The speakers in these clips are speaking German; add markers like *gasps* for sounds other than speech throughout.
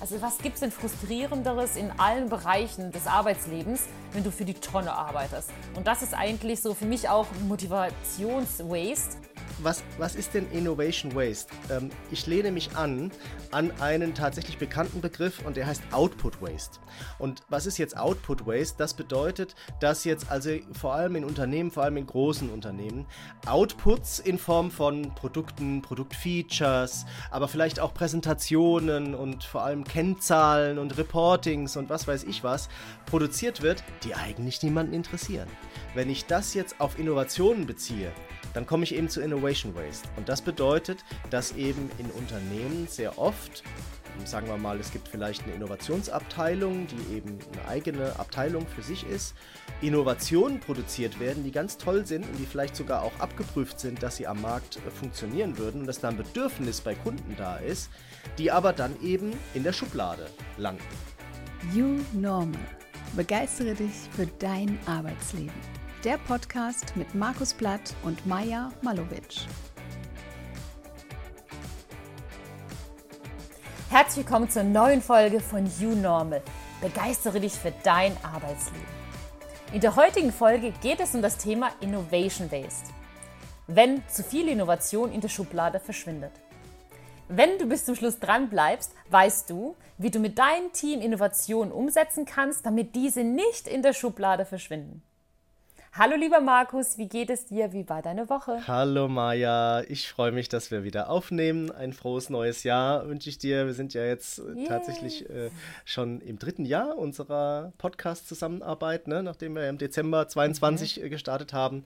Also was gibt es denn frustrierenderes in allen Bereichen des Arbeitslebens, wenn du für die Tonne arbeitest? Und das ist eigentlich so für mich auch Motivationswaste was, was ist denn Innovation Waste? Ähm, ich lehne mich an an einen tatsächlich bekannten Begriff und der heißt Output Waste. Und was ist jetzt Output Waste? Das bedeutet, dass jetzt also vor allem in Unternehmen, vor allem in großen Unternehmen, Outputs in Form von Produkten, Produktfeatures, aber vielleicht auch Präsentationen und vor allem Kennzahlen und Reportings und was weiß ich was produziert wird, die eigentlich niemanden interessieren. Wenn ich das jetzt auf Innovationen beziehe, dann komme ich eben zu Innovation Waste. Und das bedeutet, dass eben in Unternehmen sehr oft, sagen wir mal, es gibt vielleicht eine Innovationsabteilung, die eben eine eigene Abteilung für sich ist, Innovationen produziert werden, die ganz toll sind und die vielleicht sogar auch abgeprüft sind, dass sie am Markt äh, funktionieren würden und dass da ein Bedürfnis bei Kunden da ist, die aber dann eben in der Schublade landen. You Normal. Begeistere dich für dein Arbeitsleben der Podcast mit Markus Blatt und Maja Malovic. Herzlich willkommen zur neuen Folge von You Normal. Begeistere dich für dein Arbeitsleben. In der heutigen Folge geht es um das Thema Innovation Waste. Wenn zu viel Innovation in der Schublade verschwindet. Wenn du bis zum Schluss dran bleibst, weißt du, wie du mit deinem Team Innovationen umsetzen kannst, damit diese nicht in der Schublade verschwinden. Hallo lieber Markus, wie geht es dir? Wie war deine Woche? Hallo Maja, ich freue mich, dass wir wieder aufnehmen. Ein frohes neues Jahr wünsche ich dir. Wir sind ja jetzt äh, Yay. tatsächlich äh, schon im dritten Jahr unserer Podcast-Zusammenarbeit, ne? nachdem wir im Dezember 22 mhm. Äh, gestartet haben.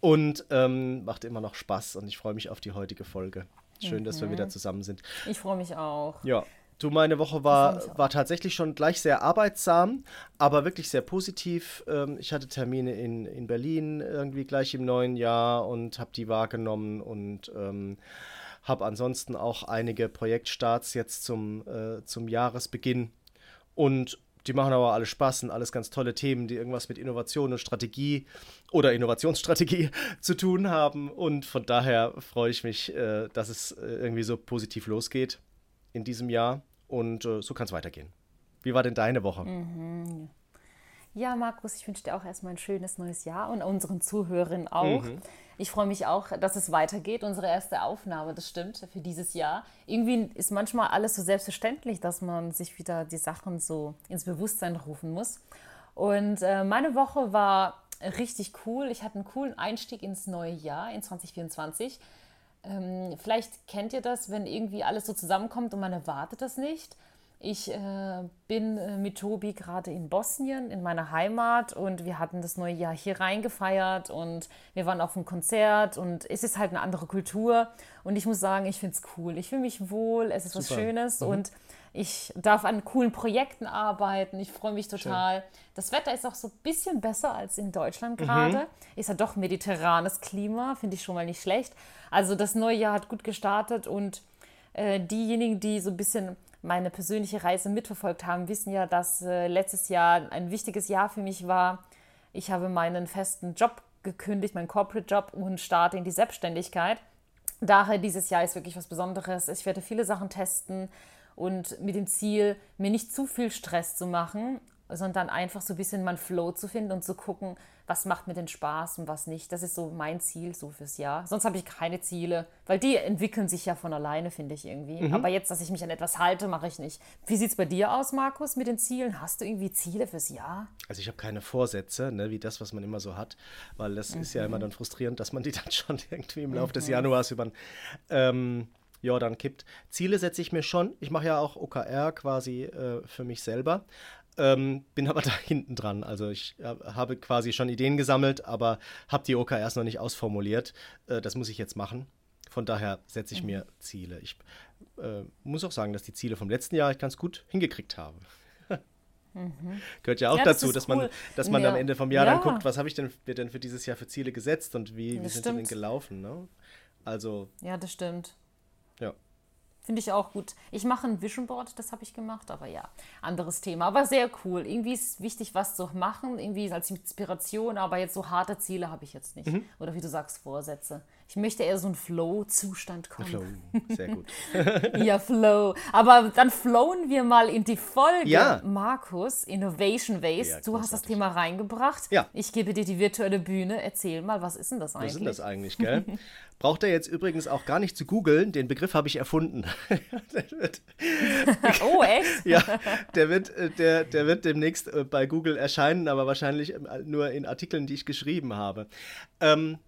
Und ähm, macht immer noch Spaß und ich freue mich auf die heutige Folge. Schön, mhm. dass wir wieder zusammen sind. Ich freue mich auch. Ja, Du, meine Woche war, war tatsächlich schon gleich sehr arbeitsam, aber wirklich sehr positiv. Ähm, ich hatte Termine in, in Berlin irgendwie gleich im neuen Jahr und habe die wahrgenommen und ähm, habe ansonsten auch einige Projektstarts jetzt zum, äh, zum Jahresbeginn. Und die machen aber alle Spaß und alles ganz tolle Themen, die irgendwas mit Innovation und Strategie oder Innovationsstrategie *laughs* zu tun haben. Und von daher freue ich mich, äh, dass es äh, irgendwie so positiv losgeht in diesem Jahr. Und äh, so kann es weitergehen. Wie war denn deine Woche? Mhm. Ja, Markus, ich wünsche dir auch erstmal ein schönes neues Jahr und unseren Zuhörern auch. Mhm. Ich freue mich auch, dass es weitergeht. Unsere erste Aufnahme, das stimmt, für dieses Jahr. Irgendwie ist manchmal alles so selbstverständlich, dass man sich wieder die Sachen so ins Bewusstsein rufen muss. Und äh, meine Woche war richtig cool. Ich hatte einen coolen Einstieg ins neue Jahr, in 2024. Ähm, vielleicht kennt ihr das, wenn irgendwie alles so zusammenkommt und man erwartet das nicht. Ich äh, bin äh, mit Tobi gerade in Bosnien, in meiner Heimat, und wir hatten das neue Jahr hier reingefeiert und wir waren auf einem Konzert und es ist halt eine andere Kultur. Und ich muss sagen, ich finde es cool. Ich fühle mich wohl, es ist Super. was Schönes mhm. und ich darf an coolen Projekten arbeiten. Ich freue mich total. Schön. Das Wetter ist auch so ein bisschen besser als in Deutschland gerade. Mhm. Ist ja doch mediterranes Klima, finde ich schon mal nicht schlecht. Also das neue Jahr hat gut gestartet und äh, diejenigen, die so ein bisschen meine persönliche Reise mitverfolgt haben, wissen ja, dass äh, letztes Jahr ein wichtiges Jahr für mich war. Ich habe meinen festen Job gekündigt, meinen Corporate Job und starte in die Selbstständigkeit. Daher dieses Jahr ist wirklich was Besonderes. Ich werde viele Sachen testen und mit dem Ziel, mir nicht zu viel Stress zu machen, sondern einfach so ein bisschen mein Flow zu finden und zu gucken, was macht mir denn Spaß und was nicht. Das ist so mein Ziel so fürs Jahr. Sonst habe ich keine Ziele, weil die entwickeln sich ja von alleine, finde ich irgendwie. Mhm. Aber jetzt, dass ich mich an etwas halte, mache ich nicht. Wie sieht es bei dir aus, Markus, mit den Zielen? Hast du irgendwie Ziele fürs Jahr? Also ich habe keine Vorsätze, ne, wie das, was man immer so hat, weil das mhm. ist ja immer mhm. dann frustrierend, dass man die dann *laughs* schon irgendwie im Laufe mhm. des Januars über ähm, Jordan kippt. Ziele setze ich mir schon. Ich mache ja auch OKR quasi äh, für mich selber. Ähm, bin aber *laughs* da hinten dran. Also ich äh, habe quasi schon Ideen gesammelt, aber habe die OKRs noch nicht ausformuliert. Äh, das muss ich jetzt machen. Von daher setze ich mhm. mir Ziele. Ich äh, muss auch sagen, dass die Ziele vom letzten Jahr ich ganz gut hingekriegt habe. Mhm. *laughs* Gehört ja auch ja, dazu, das dass cool. man, dass man ja. am Ende vom Jahr ja. dann guckt, was habe ich denn, mir denn für dieses Jahr für Ziele gesetzt und wie, wie sind die denn gelaufen. Ne? Also. Ja, das stimmt. Finde ich auch gut. Ich mache ein Vision Board, das habe ich gemacht, aber ja, anderes Thema. Aber sehr cool. Irgendwie ist wichtig, was zu machen, irgendwie als Inspiration, aber jetzt so harte Ziele habe ich jetzt nicht. Mhm. Oder wie du sagst, Vorsätze. Ich möchte eher so einen Flow-Zustand kommen. Flow, sehr gut. *laughs* ja, Flow. Aber dann flowen wir mal in die Folge. Ja. Markus, Innovation Waste. Ja, du hast das. Thema reingebracht. Ja. Ich gebe dir die virtuelle Bühne. Erzähl mal, was ist denn das eigentlich? Was sind das eigentlich, gell? *laughs* Braucht er jetzt übrigens auch gar nicht zu googeln, den Begriff habe ich erfunden. *laughs* wird, oh, echt? ja, der wird, äh, der, der wird demnächst äh, bei Google erscheinen, aber wahrscheinlich ähm, nur in Artikeln, die ich geschrieben habe. Ähm,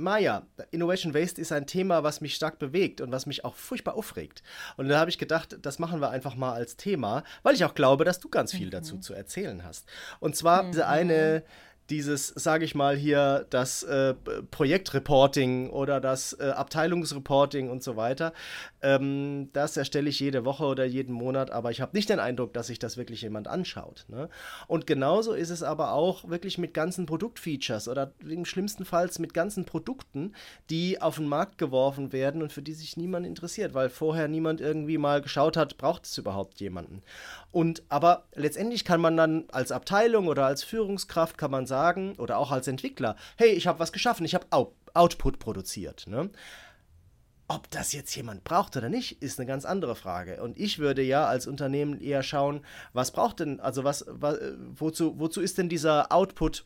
Maya, Innovation Waste ist ein Thema, was mich stark bewegt und was mich auch furchtbar aufregt. Und da habe ich gedacht, das machen wir einfach mal als Thema, weil ich auch glaube, dass du ganz viel dazu zu erzählen hast. Und zwar diese eine, dieses, sage ich mal hier, das äh, Projektreporting oder das äh, Abteilungsreporting und so weiter. Ähm, das erstelle ich jede Woche oder jeden Monat, aber ich habe nicht den Eindruck, dass sich das wirklich jemand anschaut. Ne? Und genauso ist es aber auch wirklich mit ganzen Produktfeatures oder im schlimmsten Fall mit ganzen Produkten, die auf den Markt geworfen werden und für die sich niemand interessiert, weil vorher niemand irgendwie mal geschaut hat, braucht es überhaupt jemanden. Und aber letztendlich kann man dann als Abteilung oder als Führungskraft kann man sagen oder auch als Entwickler, hey, ich habe was geschaffen, ich habe Out Output produziert. Ne? Ob das jetzt jemand braucht oder nicht, ist eine ganz andere Frage. Und ich würde ja als Unternehmen eher schauen, was braucht denn, also was, was wozu, wozu ist denn dieser Output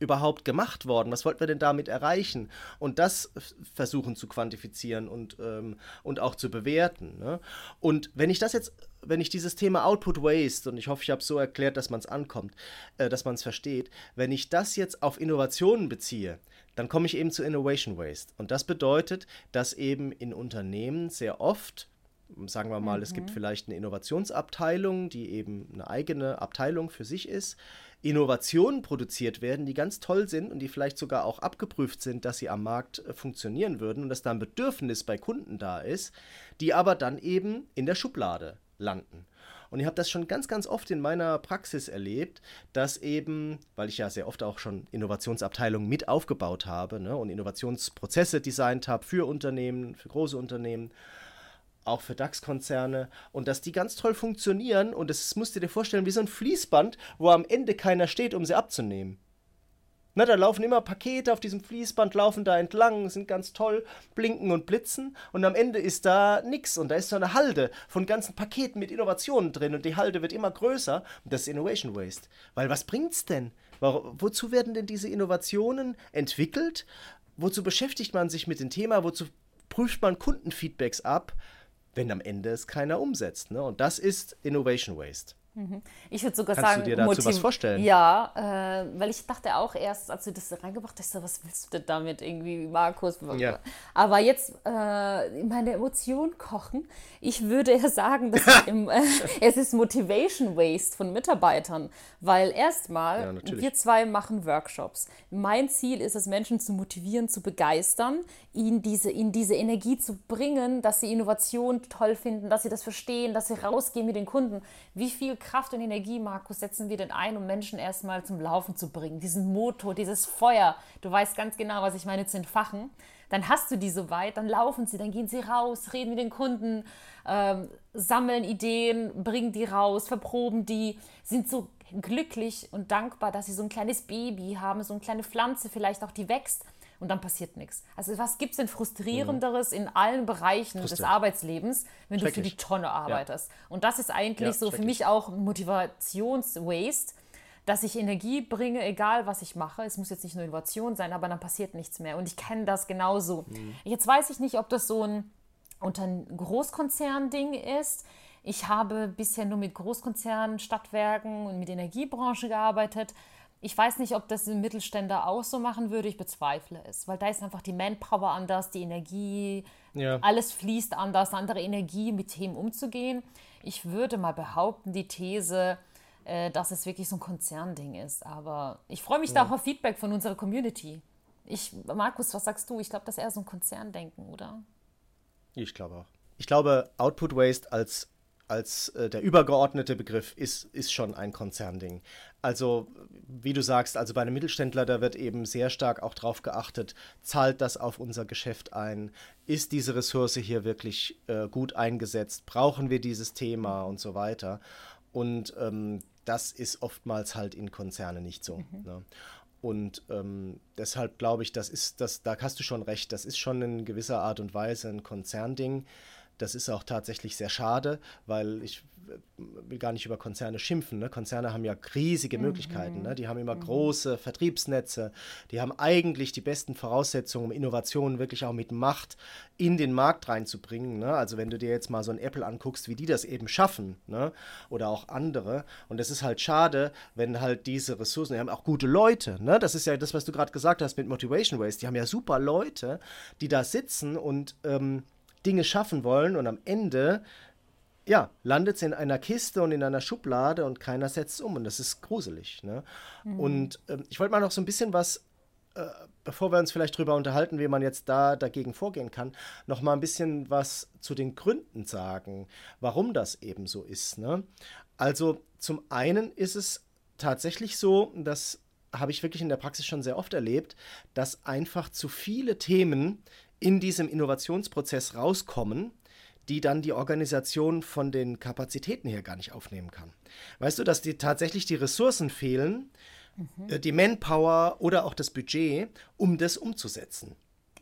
überhaupt gemacht worden? Was wollten wir denn damit erreichen? Und das versuchen zu quantifizieren und, ähm, und auch zu bewerten. Ne? Und wenn ich das jetzt, wenn ich dieses Thema Output Waste, und ich hoffe, ich habe es so erklärt, dass man es ankommt, äh, dass man es versteht, wenn ich das jetzt auf Innovationen beziehe, dann komme ich eben zu Innovation Waste. Und das bedeutet, dass eben in Unternehmen sehr oft sagen wir mal, mhm. es gibt vielleicht eine Innovationsabteilung, die eben eine eigene Abteilung für sich ist, Innovationen produziert werden, die ganz toll sind und die vielleicht sogar auch abgeprüft sind, dass sie am Markt äh, funktionieren würden und dass da ein Bedürfnis bei Kunden da ist, die aber dann eben in der Schublade landen. Und ich habe das schon ganz, ganz oft in meiner Praxis erlebt, dass eben, weil ich ja sehr oft auch schon Innovationsabteilungen mit aufgebaut habe ne, und Innovationsprozesse designt habe für Unternehmen, für große Unternehmen, auch für DAX-Konzerne und dass die ganz toll funktionieren und das musst du dir vorstellen wie so ein Fließband, wo am Ende keiner steht, um sie abzunehmen. Na, da laufen immer Pakete auf diesem Fließband, laufen da entlang, sind ganz toll, blinken und blitzen und am Ende ist da nix und da ist so eine Halde von ganzen Paketen mit Innovationen drin und die Halde wird immer größer und das ist Innovation Waste. Weil was bringt's denn? Wo, wozu werden denn diese Innovationen entwickelt? Wozu beschäftigt man sich mit dem Thema? Wozu prüft man Kundenfeedbacks ab? wenn am Ende es keiner umsetzt. Ne? Und das ist Innovation Waste. Ich würde sogar Kannst sagen, du dir dazu Motiv- was vorstellen? Ja, äh, weil ich dachte auch erst, als du das reingebracht hast, so, was willst du denn damit irgendwie, Markus? Ja. Aber jetzt äh, meine Emotionen kochen. Ich würde eher sagen, dass *laughs* im, äh, es ist Motivation Waste von Mitarbeitern, weil erstmal Ja, wir zwei machen Workshops. Mein Ziel ist es, Menschen zu motivieren, zu begeistern, ihnen diese, ihnen diese Energie zu bringen, dass sie Innovation toll finden, dass sie das verstehen, dass sie rausgehen mit den Kunden. Wie viel Kraft und Energie, Markus, setzen wir denn ein, um Menschen erstmal zum Laufen zu bringen? Diesen Motor, dieses Feuer. Du weißt ganz genau, was ich meine, zu entfachen. Dann hast du die soweit, dann laufen sie, dann gehen sie raus, reden mit den Kunden, ähm, sammeln Ideen, bringen die raus, verproben die, sind so glücklich und dankbar, dass sie so ein kleines Baby haben, so eine kleine Pflanze vielleicht auch, die wächst und dann passiert nichts. Also was gibt es denn frustrierenderes in allen Bereichen des. Arbeitslebens, wenn du für die. Tonne arbeitest? Und das ist eigentlich Ja, so für mich auch Motivationswaste, dass ich Energie bringe, egal was ich mache. Es muss jetzt nicht nur Innovation sein, aber dann passiert nichts mehr. Und ich kenne das genauso. Jetzt weiß ich nicht, ob das so ein unter Großkonzern-Ding ist. Ich habe bisher nur mit Großkonzernen, Stadtwerken und mit Energiebranche gearbeitet. Ich weiß nicht, ob das ein Mittelständler auch so machen würde. Ich bezweifle es, weil da ist einfach die Manpower anders, die Energie, Ja. alles fließt anders, andere Energie, mit Themen umzugehen. Ich würde mal behaupten, die These, äh, dass es wirklich so ein Konzernding ist. Aber ich freue mich da auch auf Feedback von unserer Community. Ich, Markus, was sagst du? Ich glaube, das ist eher so ein Konzerndenken, oder? Ich glaube auch. Ich glaube, Output Waste als, als äh, der übergeordnete Begriff ist, ist schon ein Konzernding. Also, wie du sagst, also bei einem Mittelständler, da wird eben sehr stark auch drauf geachtet, zahlt das auf unser Geschäft ein? Ist diese Ressource hier wirklich äh, gut eingesetzt? Brauchen wir dieses Thema und so weiter? Und ähm, das ist oftmals halt in Konzernen nicht so. Ne? Und ähm, deshalb glaube ich, das ist, das, da hast du schon recht, das ist schon in gewisser Art und Weise ein Konzernding. Das ist auch tatsächlich sehr schade, weil ich will gar nicht über Konzerne schimpfen. Ne? Konzerne haben ja riesige mhm. Möglichkeiten. Ne? Die haben immer mhm. große Vertriebsnetze. Die haben eigentlich die besten Voraussetzungen, um Innovationen wirklich auch mit Macht in den Markt reinzubringen. Ne? Also wenn du dir jetzt mal so ein Apple anguckst, wie die das eben schaffen ne? oder auch andere. Und es ist halt schade, wenn halt diese Ressourcen, die haben auch gute Leute. Ne? Das ist ja das, was du gerade gesagt hast mit Motivation Waste. Die haben ja super Leute, die da sitzen und ähm, Dinge schaffen wollen und am Ende ja, landet es in einer Kiste und in einer Schublade und keiner setzt es um und das ist gruselig. Ne? Mhm. Und ähm, ich wollte mal noch so ein bisschen was, äh, bevor wir uns vielleicht darüber unterhalten, wie man jetzt da dagegen vorgehen kann, noch mal ein bisschen was zu den Gründen sagen, warum das eben so ist. Ne? Also zum einen ist es tatsächlich so, das habe ich wirklich in der Praxis schon sehr oft erlebt, dass einfach zu viele Themen in diesem Innovationsprozess rauskommen, die dann die Organisation von den Kapazitäten her gar nicht aufnehmen kann. Weißt du, dass die tatsächlich die Ressourcen fehlen, mhm. die Manpower oder auch das Budget, um das umzusetzen.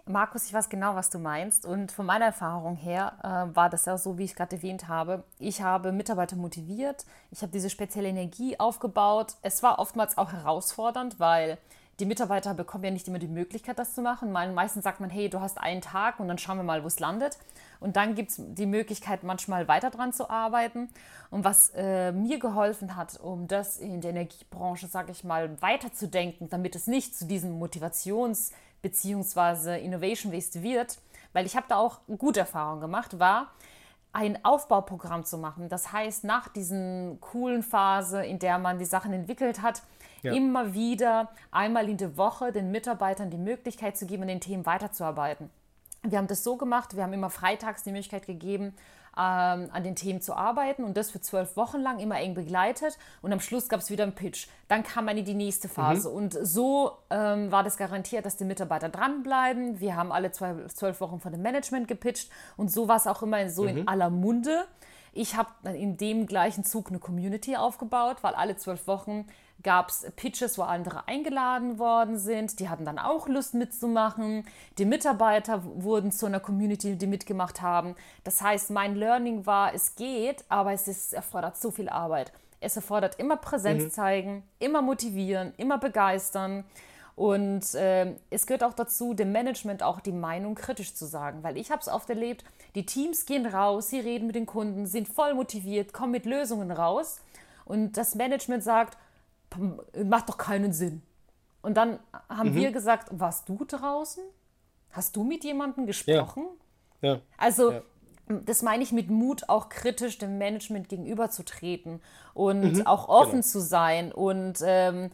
Markus, ich weiß genau, was du meinst. Und von meiner Erfahrung her äh, war das ja so, wie ich gerade erwähnt habe. Ich habe Mitarbeiter motiviert, ich habe diese spezielle Energie aufgebaut. Es war oftmals auch herausfordernd, weil die Mitarbeiter bekommen ja nicht immer die Möglichkeit, das zu machen. Meistens sagt man, hey, du hast einen Tag und dann schauen wir mal, wo es landet. Und dann gibt es die Möglichkeit, manchmal weiter dran zu arbeiten. Und was äh, mir geholfen hat, um das in der Energiebranche, sage ich mal, weiterzudenken, damit es nicht zu diesem Motivations- bzw. Innovation Waste wird, weil ich habe da auch gute Erfahrungen gemacht, war, ein Aufbauprogramm zu machen. Das heißt, nach diesen coolen Phase, in der man die Sachen entwickelt hat, ja. immer wieder einmal in der Woche den Mitarbeitern die Möglichkeit zu geben, an den Themen weiterzuarbeiten. Wir haben das so gemacht, wir haben immer freitags die Möglichkeit gegeben, ähm, an den Themen zu arbeiten und das für zwölf Wochen lang immer eng begleitet und am Schluss gab es wieder einen Pitch. Dann kam man in die nächste Phase mhm. und so ähm, war das garantiert, dass die Mitarbeiter dranbleiben. Wir haben alle zwölf Wochen von dem Management gepitcht und so war es auch immer so mhm. in aller Munde. Ich habe in dem gleichen Zug eine Community aufgebaut, weil alle zwölf Wochen gab es Pitches, wo andere eingeladen worden sind. Die hatten dann auch Lust mitzumachen. Die Mitarbeiter wurden zu einer Community, die mitgemacht haben. Das heißt, mein Learning war, es geht, aber es ist, erfordert so viel Arbeit. Es erfordert immer Präsenz mhm. zeigen, immer motivieren, immer begeistern. Und äh, es gehört auch dazu, dem Management auch die Meinung kritisch zu sagen, weil ich habe es oft erlebt, die Teams gehen raus, sie reden mit den Kunden, sind voll motiviert, kommen mit Lösungen raus und das Management sagt, macht doch keinen Sinn. Und dann haben mhm. wir gesagt, warst du draußen? Hast du mit jemandem gesprochen? Ja. ja. Also, ja. das meine ich mit Mut, auch kritisch dem Management gegenüberzutreten und mhm. auch offen genau. zu sein. Und ähm,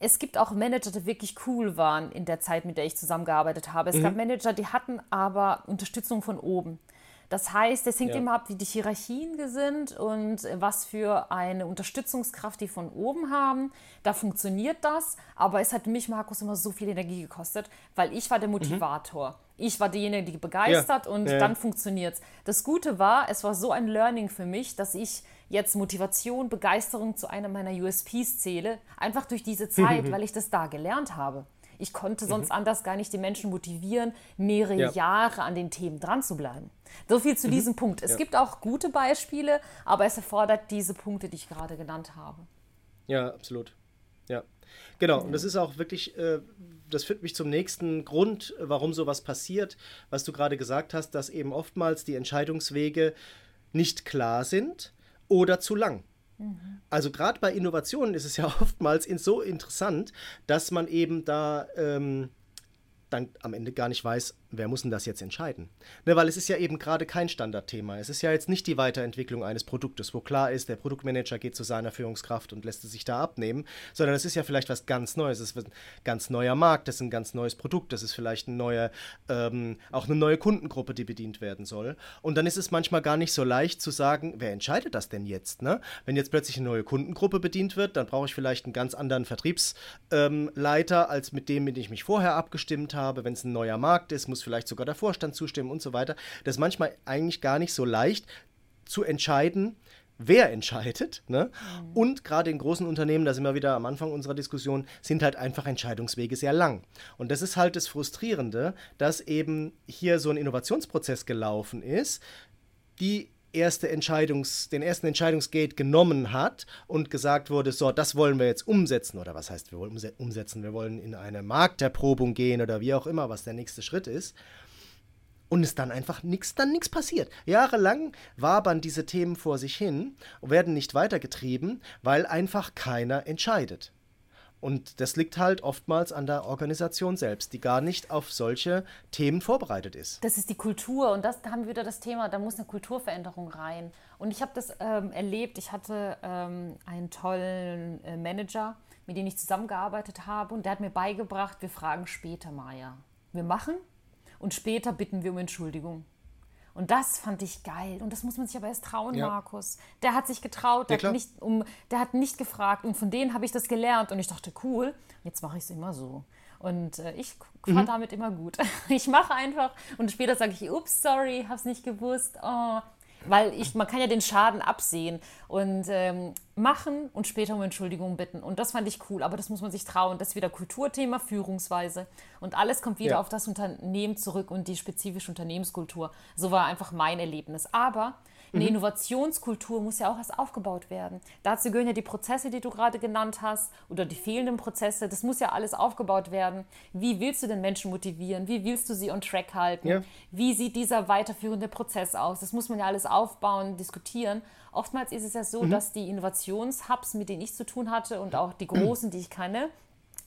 es gibt auch Manager, die wirklich cool waren in der Zeit, mit der ich zusammengearbeitet habe. Es mhm. gab Manager, die hatten aber Unterstützung von oben. Das heißt, es hängt ja. immer ab, wie die Hierarchien sind und was für eine Unterstützungskraft die von oben haben. Da funktioniert das, aber es hat mich, Markus, immer so viel Energie gekostet, weil ich war der mhm. Motivator. Mhm. Ich war diejenige, die begeistert ja. und ja. dann funktioniert es. Das Gute war, es war so ein Learning für mich, dass ich jetzt Motivation, Begeisterung zu einer meiner USPs zähle, einfach durch diese Zeit, *laughs* weil ich das da gelernt habe. Ich konnte sonst mhm. anders gar nicht die Menschen motivieren, mehrere ja. Jahre an den Themen dran zu bleiben. So viel zu mhm. diesem Punkt. Es ja. gibt auch gute Beispiele, aber es erfordert diese Punkte, die ich gerade genannt habe. Ja, absolut. Ja. Genau, und das ist auch wirklich, äh, das führt mich zum nächsten Grund, warum sowas passiert, was du gerade gesagt hast, dass eben oftmals die Entscheidungswege nicht klar sind oder zu lang. Also gerade bei Innovationen ist es ja *laughs* oftmals so interessant, dass man eben da ähm, dann am Ende gar nicht weiß, wer muss denn das jetzt entscheiden? Ne, weil es ist ja eben gerade kein Standardthema. Es ist ja jetzt nicht die Weiterentwicklung eines Produktes, wo klar ist, der Produktmanager geht zu seiner Führungskraft und lässt es sich da abnehmen, sondern es ist ja vielleicht was ganz Neues. Es ist ein ganz neuer Markt, das ist ein ganz neues Produkt, das ist vielleicht ein neuer, ähm, auch eine neue Kundengruppe, die bedient werden soll. Und dann ist es manchmal gar nicht so leicht zu sagen, wer entscheidet das denn jetzt? Ne? Wenn jetzt plötzlich eine neue Kundengruppe bedient wird, dann brauche ich vielleicht einen ganz anderen Vertriebsleiter, ähm, als mit dem, mit dem ich mich vorher abgestimmt habe. Wenn es ein neuer Markt ist, muss muss vielleicht sogar der Vorstand zustimmen und so weiter. Das ist manchmal eigentlich gar nicht so leicht zu entscheiden, wer entscheidet. Ne? Mhm. Und gerade in großen Unternehmen, da sind wir wieder am Anfang unserer Diskussion, sind halt einfach Entscheidungswege sehr lang. Und das ist halt das Frustrierende, dass eben hier so ein Innovationsprozess gelaufen ist, die erste Entscheidungs, den ersten Entscheidungsgate genommen hat und gesagt wurde, so, das wollen wir jetzt umsetzen. Oder was heißt, wir wollen umsetzen? Wir wollen in eine Markterprobung gehen oder wie auch immer, was der nächste Schritt ist und es dann einfach nichts, dann nichts passiert. Jahrelang wabern diese Themen vor sich hin und werden nicht weitergetrieben, weil einfach keiner entscheidet. Und das liegt halt oftmals an der Organisation selbst, die gar nicht auf solche Themen vorbereitet ist. Das ist die Kultur und das da haben wir wieder das Thema, da muss eine Kulturveränderung rein. Und ich habe das ähm, erlebt, ich hatte ähm, einen tollen äh, Manager, mit dem ich zusammengearbeitet habe und der hat mir beigebracht, wir fragen später, Maja. Wir machen und später bitten wir um Entschuldigung. Und das fand ich geil. Und das muss man sich aber erst trauen, ja. Markus. Der hat sich getraut, der, ja, hat nicht um, der hat nicht gefragt. Und von denen habe ich das gelernt. Und ich dachte, cool, jetzt mache ich es immer so. Und äh, ich fahre mhm. damit immer gut. *laughs* Ich mache einfach und später sage ich, ups, sorry, habe es nicht gewusst. Oh, weil ich, man kann ja den Schaden absehen und ähm, machen und später um Entschuldigung bitten. Und das fand ich cool, aber das muss man sich trauen. Das ist wieder Kulturthema, Führungsweise. Und alles kommt wieder ja. auf das Unternehmen zurück und die spezifische Unternehmenskultur. So war einfach mein Erlebnis. Aber eine mhm. Innovationskultur muss ja auch erst aufgebaut werden. Dazu gehören ja die Prozesse, die du gerade genannt hast, oder die fehlenden Prozesse. Das muss ja alles aufgebaut werden. Wie willst du den Menschen motivieren? Wie willst du sie on track halten? Ja. Wie sieht dieser weiterführende Prozess aus? Das muss man ja alles aufbauen, diskutieren. Oftmals ist es ja so, mhm. dass die Innovationshubs, mit denen ich zu tun hatte und auch die *clears throat* großen, die ich kenne,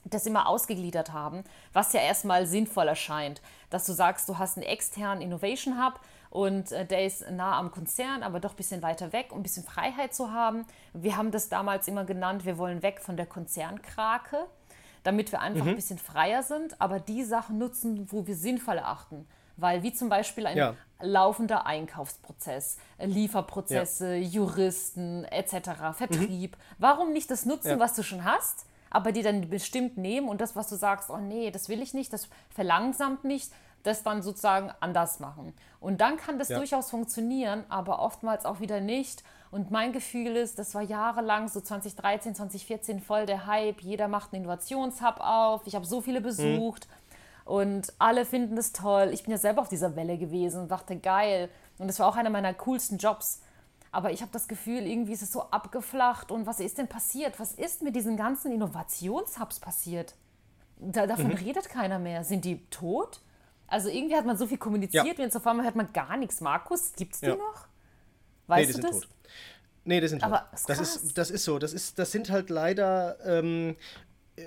das immer ausgegliedert haben, was ja erstmal sinnvoll erscheint, dass du sagst, du hast einen externen Innovation Hub, und äh, der ist nah am Konzern, aber doch ein bisschen weiter weg, um ein bisschen Freiheit zu haben. Wir haben das damals immer genannt, wir wollen weg von der Konzernkrake, damit wir einfach mhm. ein bisschen freier sind, aber die Sachen nutzen, wo wir sinnvoll erachten. Weil wie zum Beispiel ein ja. laufender Einkaufsprozess, äh, Lieferprozesse, ja. Juristen etc., Vertrieb. Mhm. Warum nicht das nutzen, ja. was du schon hast, aber die dann bestimmt nehmen und das, was du sagst, oh nee, das will ich nicht, das verlangsamt nicht, das dann sozusagen anders machen. Und dann kann das ja. durchaus funktionieren, aber oftmals auch wieder nicht. Und mein Gefühl ist, das war jahrelang, so 2013, 2014 voll der Hype. Jeder macht einen Innovationshub auf. Ich habe so viele mhm. besucht mhm. und alle finden das toll. Ich bin ja selber auf dieser Welle gewesen und dachte, geil. Und das war auch einer meiner coolsten Jobs. Aber ich habe das Gefühl, irgendwie ist es so abgeflacht. Und was ist denn passiert? Was ist mit diesen ganzen Innovationshubs passiert? Da, davon mhm. redet keiner mehr. Sind die tot? Also irgendwie hat man so viel kommuniziert ja. und jetzt auf einmal hört man gar nichts. Markus, gibt es die ja. noch? Weißt nee, die du sind das? tot. Nee, die sind Aber tot. Das ist, das ist so. Das, ist, das sind halt leider. Ähm, äh,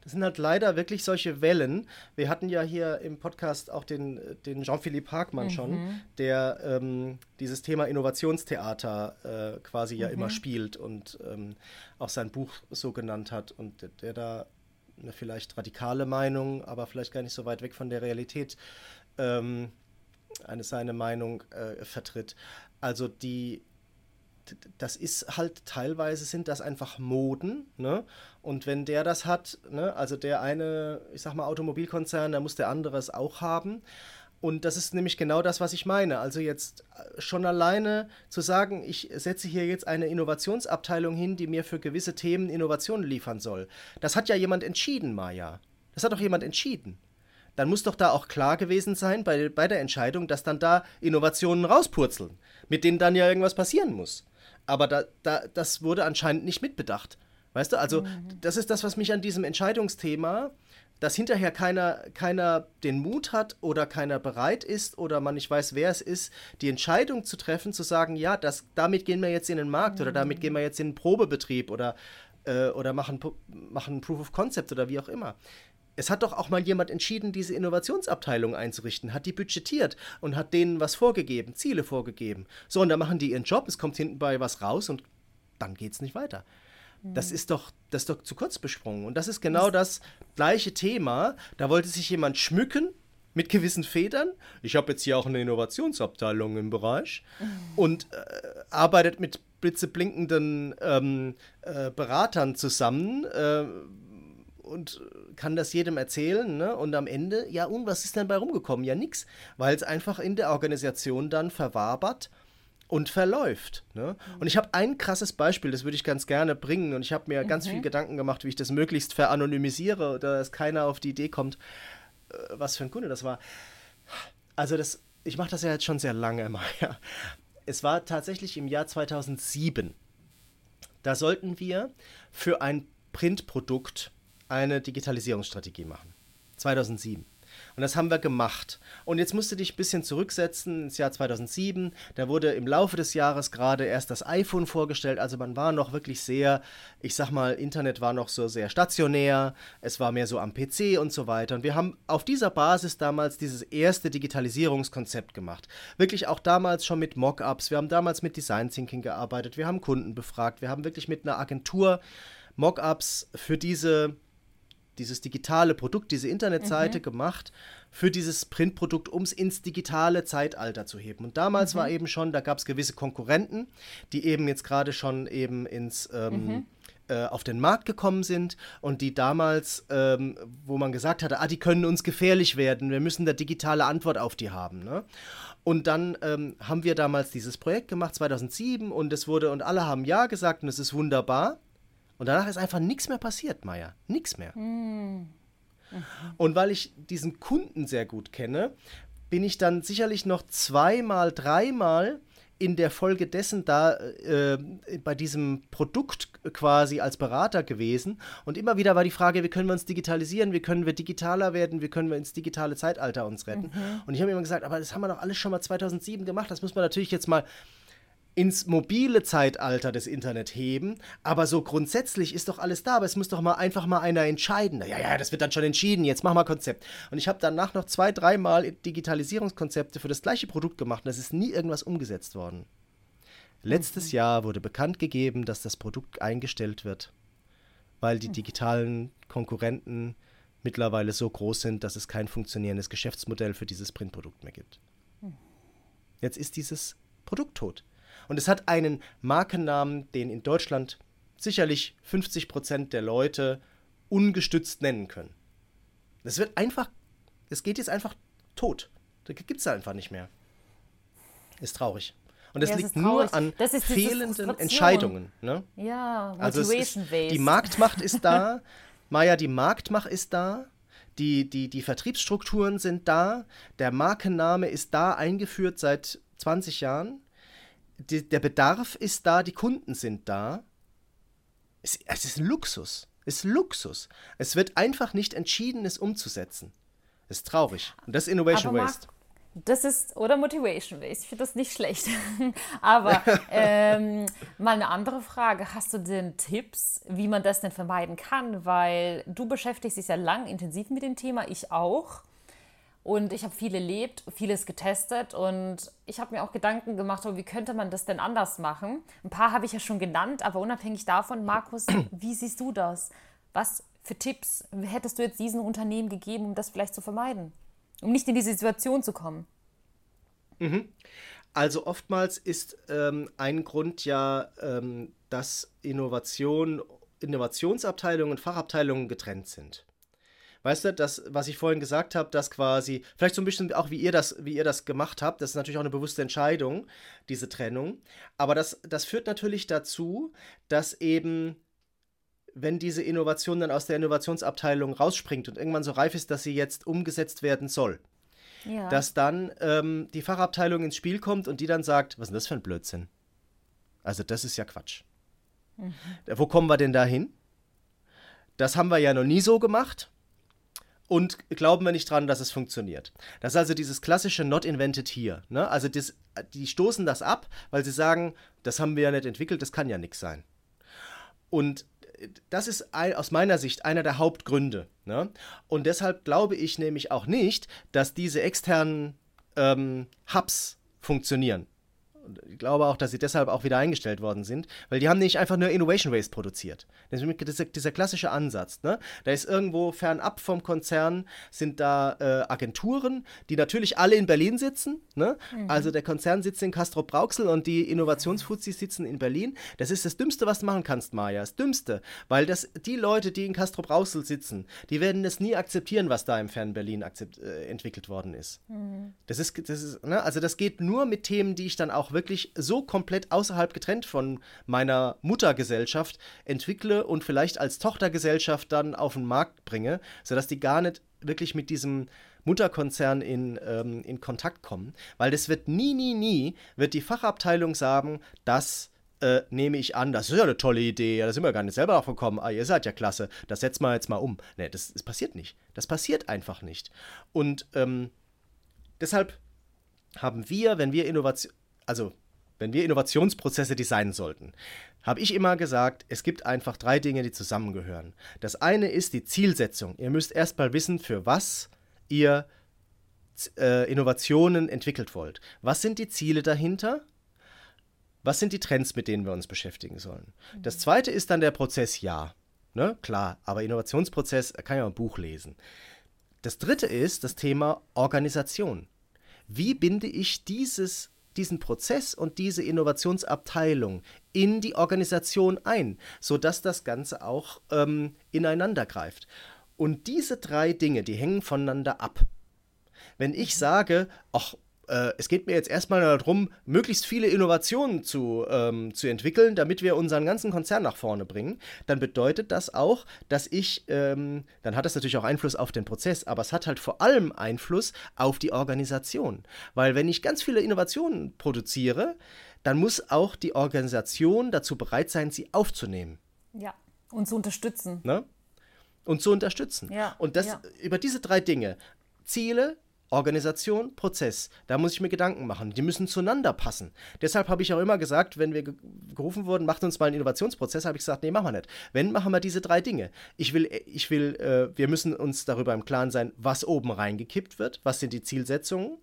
das sind halt leider wirklich solche Wellen. Wir hatten ja hier im Podcast auch den, den Jean-Philippe Harkmann mhm. schon, der ähm, dieses Thema Innovationstheater äh, quasi mhm. ja immer spielt und ähm, auch sein Buch so genannt hat und der, der da eine vielleicht radikale Meinung, aber vielleicht gar nicht so weit weg von der Realität ähm, eine seine Meinung äh, vertritt. Also die das ist halt teilweise sind das einfach Moden, ne? Und wenn der das hat, ne, also der eine, ich sag mal Automobilkonzern, da muss der andere es auch haben. Und das ist nämlich genau das, was ich meine. Also jetzt äh, schon alleine zu sagen, ich setze hier jetzt eine Innovationsabteilung hin, die mir für gewisse Themen Innovationen liefern soll. Das hat ja jemand entschieden, Maja. Das hat doch jemand entschieden. Dann muss doch da auch klar gewesen sein bei, bei der Entscheidung, dass dann da Innovationen rauspurzeln, mit denen dann ja irgendwas passieren muss. Aber da, da, das wurde anscheinend nicht mitbedacht. Weißt du, also mhm. das ist das, was mich an diesem Entscheidungsthema dass hinterher keiner, keiner den Mut hat oder keiner bereit ist oder man nicht weiß, wer es ist, die Entscheidung zu treffen, zu sagen, ja, das, damit gehen wir jetzt in den Markt mhm. oder damit gehen wir jetzt in den Probebetrieb oder, äh, oder machen, machen Proof of Concept oder wie auch immer. Es hat doch auch mal jemand entschieden, diese Innovationsabteilung einzurichten, hat die budgetiert und hat denen was vorgegeben, Ziele vorgegeben. So, und dann machen die ihren Job, es kommt hinten bei was raus und dann geht es nicht weiter. Das ist doch, das ist doch zu kurz besprungen. Und das ist genau das gleiche Thema. Da wollte sich jemand schmücken mit gewissen Federn. Ich habe jetzt hier auch eine Innovationsabteilung im Bereich mhm. und äh, arbeitet mit blitzeblinkenden ähm, äh, Beratern zusammen äh, und kann das jedem erzählen. Ne? Und am Ende, ja, und was ist denn bei rumgekommen? Ja, nix, weil es einfach in der Organisation dann verwabert und verläuft. Ne? Und ich habe ein krasses Beispiel, das würde ich ganz gerne bringen. Und ich habe mir mhm. ganz viel Gedanken gemacht, wie ich das möglichst veranonymisiere, dass keiner auf die Idee kommt, äh, was für ein Kunde das war. Also das, ich mache das ja jetzt schon sehr lange mal. *laughs* Ja. Es war tatsächlich im Jahr 2007. Da sollten wir für ein Printprodukt eine Digitalisierungsstrategie machen. 2007. Und das haben wir gemacht. Und jetzt musst du dich ein bisschen zurücksetzen ins Jahr 2007. Da wurde im Laufe des Jahres gerade erst das iPhone vorgestellt. Also man war noch wirklich sehr, ich sag mal, Internet war noch so sehr stationär. Es war mehr so am PC und so weiter. Und wir haben auf dieser Basis damals dieses erste Digitalisierungskonzept gemacht. Wirklich auch damals schon mit Mockups. Wir haben damals mit Design Thinking gearbeitet. Wir haben Kunden befragt. Wir haben wirklich mit einer Agentur Mockups für diese dieses digitale Produkt, diese Internetseite mhm. gemacht für dieses Printprodukt, um es ins digitale Zeitalter zu heben. Und damals mhm. war eben schon, da gab es gewisse Konkurrenten, die eben jetzt gerade schon eben ins ähm, mhm. äh, auf den Markt gekommen sind und die damals, ähm, wo man gesagt hatte, ah, die können uns gefährlich werden, wir müssen eine digitale Antwort auf die haben. Ne? Und dann ähm, haben wir damals dieses Projekt gemacht, 2007, und es wurde, und alle haben Ja gesagt und es ist wunderbar. Und danach ist einfach nichts mehr passiert, Maya. Nichts mehr. Mhm. Und weil ich diesen Kunden sehr gut kenne, bin ich dann sicherlich noch zweimal, dreimal in der Folge dessen da äh, bei diesem Produkt quasi als Berater gewesen. Und immer wieder war die Frage, wie können wir uns digitalisieren, wie können wir digitaler werden, wie können wir ins digitale Zeitalter uns retten. Mhm. Und ich habe immer gesagt, aber das haben wir doch alles schon mal 2007 gemacht, das muss man natürlich jetzt mal ins mobile Zeitalter des Internet heben, aber so grundsätzlich ist doch alles da, aber es muss doch mal einfach mal einer entscheiden. Ja, ja, das wird dann schon entschieden, jetzt mach mal Konzept. Und ich habe danach noch zwei, dreimal Digitalisierungskonzepte für das gleiche Produkt gemacht und es ist nie irgendwas umgesetzt worden. Letztes mhm. Jahr wurde bekannt gegeben, dass das Produkt eingestellt wird, weil die mhm. digitalen Konkurrenten mittlerweile so groß sind, dass es kein funktionierendes Geschäftsmodell für dieses Printprodukt mehr gibt. Mhm. Jetzt ist dieses Produkt tot. Und es hat einen Markennamen, den in Deutschland sicherlich 50 Prozent der Leute ungestützt nennen können. Es wird einfach, es geht jetzt einfach tot. Da gibt es einfach nicht mehr. Ist traurig. Und das ja, liegt nur an fehlenden Entscheidungen. Ne? Ja, also ist, Die Marktmacht ist da. *laughs* Maja, die Marktmacht ist da. Die, die, die Vertriebsstrukturen sind da. Der Markenname ist da eingeführt seit 20 Jahren die, der Bedarf ist da, die Kunden sind da. Es, es ist Luxus. Es ist Luxus. Es wird einfach nicht entschieden, es umzusetzen. Das ist traurig. Und das ist Innovation Aber Waste. Das ist, oder Motivation Waste. Ich finde das nicht schlecht. *laughs* Aber *laughs* ähm, mal eine andere Frage. Hast du denn Tipps, wie man das denn vermeiden kann? Weil du beschäftigst dich ja lang intensiv mit dem Thema, ich auch. Und ich habe viel erlebt, vieles getestet und ich habe mir auch Gedanken gemacht, oh, wie könnte man das denn anders machen? Ein paar habe ich ja schon genannt, aber unabhängig davon, Markus, *clears throat* wie siehst du das? Was für Tipps hättest du jetzt diesen Unternehmen gegeben, um das vielleicht zu vermeiden? Um nicht in diese Situation zu kommen? Mhm. Also oftmals ist ähm, ein Grund ja, ähm, dass Innovation, Innovationsabteilungen und Fachabteilungen getrennt sind. Weißt du, das, was ich vorhin gesagt habe, dass quasi, vielleicht so ein bisschen auch wie ihr das, wie ihr das gemacht habt, das ist natürlich auch eine bewusste Entscheidung, diese Trennung. Aber das, das führt natürlich dazu, dass eben wenn diese Innovation dann aus der Innovationsabteilung rausspringt und irgendwann so reif ist, dass sie jetzt umgesetzt werden soll, ja. dass dann ähm, die Fachabteilung ins Spiel kommt und die dann sagt, was ist denn das für ein Blödsinn? Also das ist ja Quatsch. Mhm. Wo kommen wir denn da hin? Das haben wir ja noch nie so gemacht und glauben wir nicht dran, dass es funktioniert. Das ist also dieses klassische Not Invented Here. Ne? Also das, die stoßen das ab, weil sie sagen, das haben wir ja nicht entwickelt, das kann ja nichts sein. Und das ist aus meiner Sicht einer der Hauptgründe. Ne? Und deshalb glaube ich nämlich auch nicht, dass diese externen ähm, Hubs funktionieren. Und ich glaube auch, dass sie deshalb auch wieder eingestellt worden sind, weil die haben nicht einfach nur Innovation Waste produziert. Das ist dieser, dieser klassische Ansatz. Ne? Da ist irgendwo fernab vom Konzern sind da äh, Agenturen, die natürlich alle in Berlin sitzen. Ne? Mhm. Also der Konzern sitzt in Castrop Brauxel und die Innovationsfuzis sitzen in Berlin. Das ist das Dümmste, was du machen kannst, Maja. Das Dümmste. Weil das, die Leute, die in Castrop Brauxel sitzen, die werden das nie akzeptieren, was da im fernen Berlin äh, entwickelt worden ist. Mhm. Das ist, das ist ne? also das geht nur mit Themen, die ich dann auch wirklich so komplett außerhalb getrennt von meiner Muttergesellschaft entwickle und vielleicht als Tochtergesellschaft dann auf den Markt bringe, sodass die gar nicht wirklich mit diesem Mutterkonzern in, ähm, in Kontakt kommen. Weil das wird nie, nie, nie, wird die Fachabteilung sagen, das äh, nehme ich an, das ist ja eine tolle Idee, da sind wir gar nicht selber drauf gekommen, ah, ihr seid ja klasse, das setzen wir jetzt mal um. Nee, das, das passiert nicht. Das passiert einfach nicht. Und ähm, deshalb haben wir, wenn wir Innovation, also wenn wir Innovationsprozesse designen sollten, habe ich immer gesagt, es gibt einfach drei Dinge, die zusammengehören. Das eine ist die Zielsetzung. Ihr müsst erstmal wissen, für was ihr äh, Innovationen entwickelt wollt. Was sind die Ziele dahinter? Was sind die Trends, mit denen wir uns beschäftigen sollen? Mhm. Das zweite ist dann der Prozess, ja. Ne? Klar, aber Innovationsprozess kann ja ein Buch lesen. Das dritte ist das Thema Organisation. Wie binde ich dieses, diesen Prozess und diese Innovationsabteilung in die Organisation ein, sodass das Ganze auch ähm, ineinander greift? Und diese drei Dinge, die hängen voneinander ab. Wenn ich mhm. sage, ach, äh, es geht mir jetzt erstmal darum, möglichst viele Innovationen zu, ähm, zu entwickeln, damit wir unseren ganzen Konzern nach vorne bringen, dann bedeutet das auch, dass ich, ähm, dann hat das natürlich auch Einfluss auf den Prozess, aber es hat halt vor allem Einfluss auf die Organisation. Weil wenn ich ganz viele Innovationen produziere, dann muss auch die Organisation dazu bereit sein, sie aufzunehmen. Ja, und zu unterstützen. Ne? Und zu unterstützen. Ja, und das ja. über diese drei Dinge, Ziele, Organisation, Prozess. Da muss ich mir Gedanken machen. Die müssen zueinander passen. Deshalb habe ich auch immer gesagt, wenn wir gerufen wurden, macht uns mal einen Innovationsprozess, habe ich gesagt, nee, machen wir nicht. Wenn, machen wir diese drei Dinge. Ich will, ich will, äh, wir müssen uns darüber im Klaren sein, was oben reingekippt wird, was sind die Zielsetzungen,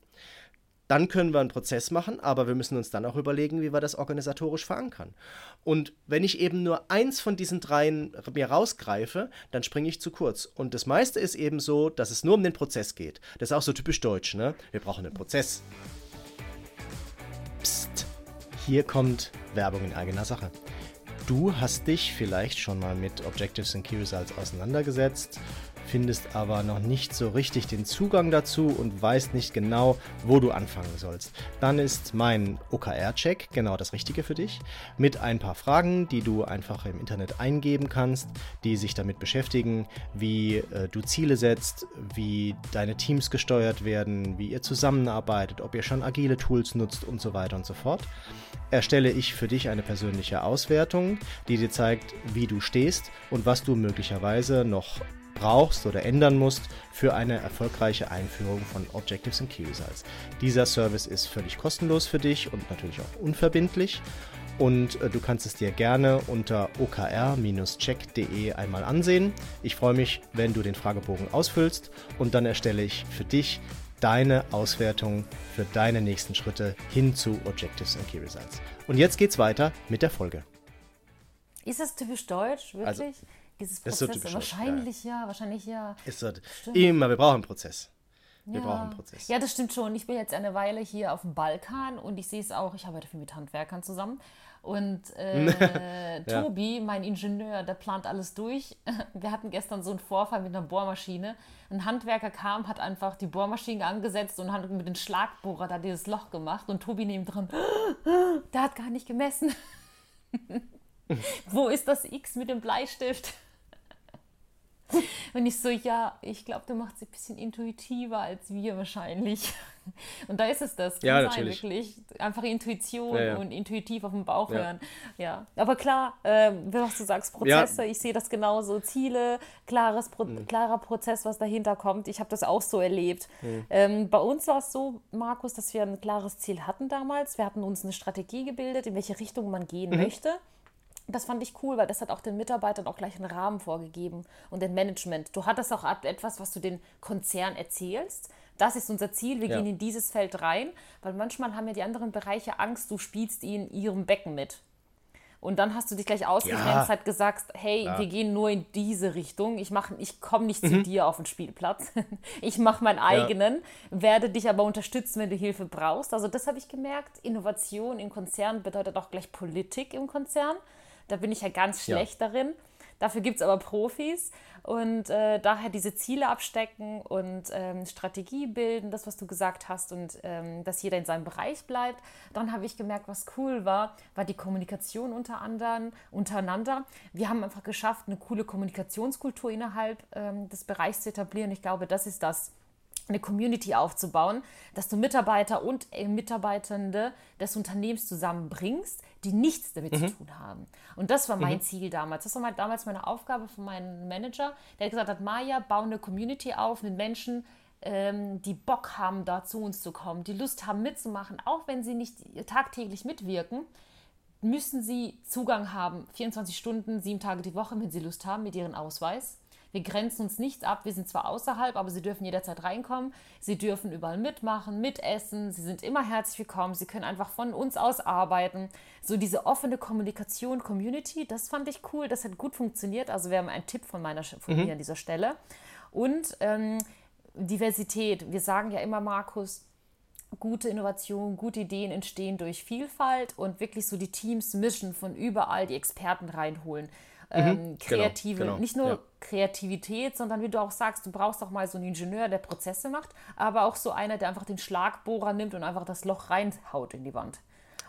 dann können wir einen Prozess machen, aber wir müssen uns dann auch überlegen, wie wir das organisatorisch verankern. Und wenn ich eben nur eins von diesen dreien mir rausgreife, dann springe ich zu kurz. Und das meiste ist eben so, dass es nur um den Prozess geht. Das ist auch so typisch deutsch, ne? Wir brauchen einen Prozess. Psst, hier kommt Werbung in eigener Sache. Du hast dich vielleicht schon mal mit Objectives and Key Results auseinandergesetzt findest aber noch nicht so richtig den Zugang dazu und weißt nicht genau, wo du anfangen sollst. Dann ist mein OKR-Check genau das Richtige für dich. Mit ein paar Fragen, die du einfach im Internet eingeben kannst, die sich damit beschäftigen, wie äh, du Ziele setzt, wie deine Teams gesteuert werden, wie ihr zusammenarbeitet, ob ihr schon agile Tools nutzt und so weiter und so fort erstelle ich für dich eine persönliche Auswertung, die dir zeigt, wie du stehst und was du möglicherweise noch brauchst oder ändern musst für eine erfolgreiche Einführung von Objectives and Key Results. Dieser Service ist völlig kostenlos für dich und natürlich auch unverbindlich. Und äh, du kannst es dir gerne unter okr-check.de einmal ansehen. Ich freue mich, wenn du den Fragebogen ausfüllst und dann erstelle ich für dich deine Auswertung für deine nächsten Schritte hin zu Objectives and Key Results. Und jetzt geht's weiter mit der Folge. Ist das typisch deutsch, wirklich? Also, dieses Prozess. So typisch, wahrscheinlich ja. ja. wahrscheinlich ja. Ist so, immer, wir brauchen einen Prozess. Wir ja. brauchen einen Prozess. Ja, das stimmt schon. Ich bin jetzt eine Weile hier auf dem Balkan und ich sehe es auch, ich arbeite viel mit Handwerkern zusammen. Und äh, *laughs* ja. Tobi, mein Ingenieur, der plant alles durch. *laughs* Wir hatten gestern so einen Vorfall mit einer Bohrmaschine. Ein Handwerker kam, hat einfach die Bohrmaschine angesetzt und hat mit dem Schlagbohrer da dieses Loch gemacht. Und Tobi neben dran, *gasps* der hat gar nicht gemessen. *laughs* Wo ist das X mit dem Bleistift? *laughs* Und ich so, ja, ich glaube, du machst es ein bisschen intuitiver als wir wahrscheinlich. *laughs* Und da ist es das. Kann ja, sein, natürlich. Wirklich. Einfach Intuition ja, ja. und intuitiv auf den Bauch ja. hören. Ja. Aber klar, äh, was du sagst, Prozesse, ich sehe das genauso. Ziele, klares Pro mhm. klarer Prozess, was dahinter kommt. Ich habe das auch so erlebt. Mhm. Ähm, bei uns war es so, Markus, dass wir ein klares Ziel hatten damals. Wir hatten uns eine Strategie gebildet, in welche Richtung man gehen mhm. möchte. Das fand ich cool, weil das hat auch den Mitarbeitern auch gleich einen Rahmen vorgegeben und den Management. Du hattest auch etwas, was du den Konzern erzählst. Das ist unser Ziel, wir ja. gehen in dieses Feld rein, weil manchmal haben ja die anderen Bereiche Angst, du spielst in ihrem Becken mit. Und dann hast du dich gleich ausgegrenzt, ja. hat gesagt, hey, ja. wir gehen nur in diese Richtung. Ich, ich komme nicht mhm. zu dir auf den Spielplatz. *laughs* ich mache meinen eigenen, ja. werde dich aber unterstützen, wenn du Hilfe brauchst. Also das habe ich gemerkt. Innovation im Konzern bedeutet auch gleich Politik im Konzern. Da bin ich ja ganz schlecht ja. darin. Dafür gibt es aber Profis und äh, daher diese Ziele abstecken und ähm, Strategie bilden, das, was du gesagt hast, und ähm, dass jeder in seinem Bereich bleibt. Dann habe ich gemerkt, was cool war, war die Kommunikation unter anderem, untereinander. Wir haben einfach geschafft, eine coole Kommunikationskultur innerhalb ähm, des Bereichs zu etablieren. Ich glaube, das ist das eine Community aufzubauen, dass du Mitarbeiter und äh, Mitarbeitende des Unternehmens zusammenbringst, die nichts damit mhm. zu tun haben. Und das war mein mhm. Ziel damals. Das war mein, damals meine Aufgabe von meinem Manager, der gesagt hat, Maja, bau eine Community auf mit Menschen, ähm, die Bock haben, da zu uns zu kommen, die Lust haben mitzumachen, auch wenn sie nicht tagtäglich mitwirken, müssen sie Zugang haben, 24 Stunden, sieben Tage die Woche, wenn sie Lust haben, mit ihrem Ausweis wir grenzen uns nichts ab. Wir sind zwar außerhalb, aber sie dürfen jederzeit reinkommen. Sie dürfen überall mitmachen, mitessen. Sie sind immer herzlich willkommen. Sie können einfach von uns aus arbeiten. So diese offene Kommunikation, Community, das fand ich cool. Das hat gut funktioniert. Also wäre ein Tipp von, meiner, von mhm. mir an dieser Stelle. Und ähm, Diversität. Wir sagen ja immer, Markus, gute Innovationen, gute Ideen entstehen durch Vielfalt und wirklich so die Teams mischen, von überall die Experten reinholen. Mhm, ähm, genau, kreative, genau, genau, nicht nur ja. Kreativität, sondern wie du auch sagst, du brauchst auch mal so einen Ingenieur, der Prozesse macht, aber auch so einer, der einfach den Schlagbohrer nimmt und einfach das Loch reinhaut in die Wand,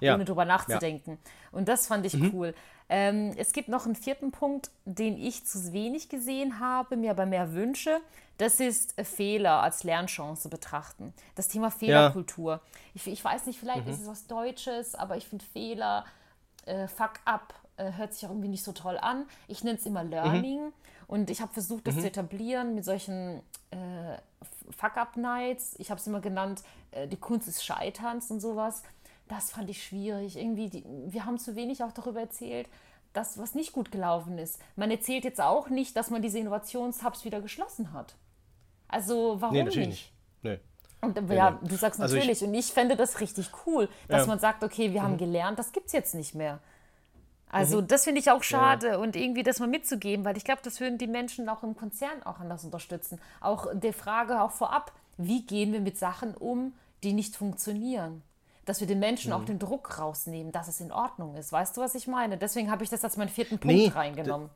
ja. ohne drüber nachzudenken. Ja. Und das fand ich mhm. cool. Ähm, es gibt noch einen vierten Punkt, den ich zu wenig gesehen habe, mir aber mehr wünsche. Das ist äh, Fehler als Lernchance betrachten. Das Thema Fehlerkultur. Ich, ich, weiß nicht, vielleicht mhm. ist es was Deutsches, aber ich finde Fehler, äh, Fuck up, äh, hört sich auch irgendwie nicht so toll an. Ich nenne es immer Learning mhm. Und ich habe versucht, das mhm. zu etablieren mit solchen äh, Fuck-Up-Nights. Ich habe es immer genannt, äh, die Kunst des Scheiterns und sowas. Das fand ich schwierig. Irgendwie, die, wir haben zu wenig auch darüber erzählt, dass was nicht gut gelaufen ist. Man erzählt jetzt auch nicht, dass man diese Innovationshubs wieder geschlossen hat. Also warum nee, natürlich nicht? nicht. Nee. Und ja, nee, du sagst natürlich. Also ich, und ich fände das richtig cool, dass ja. man sagt, okay, wir haben mhm. gelernt, das gibt es jetzt nicht mehr. Also mhm. das finde ich auch schade ja. und irgendwie das mal mitzugeben, weil ich glaube, das würden die Menschen auch im Konzern auch anders unterstützen. Auch der Frage auch vorab, wie gehen wir mit Sachen um, die nicht funktionieren? Dass wir den Menschen mhm. auch den Druck rausnehmen, dass es in Ordnung ist. Weißt du, was ich meine? Deswegen habe ich das als meinen vierten Punkt nee, reingenommen.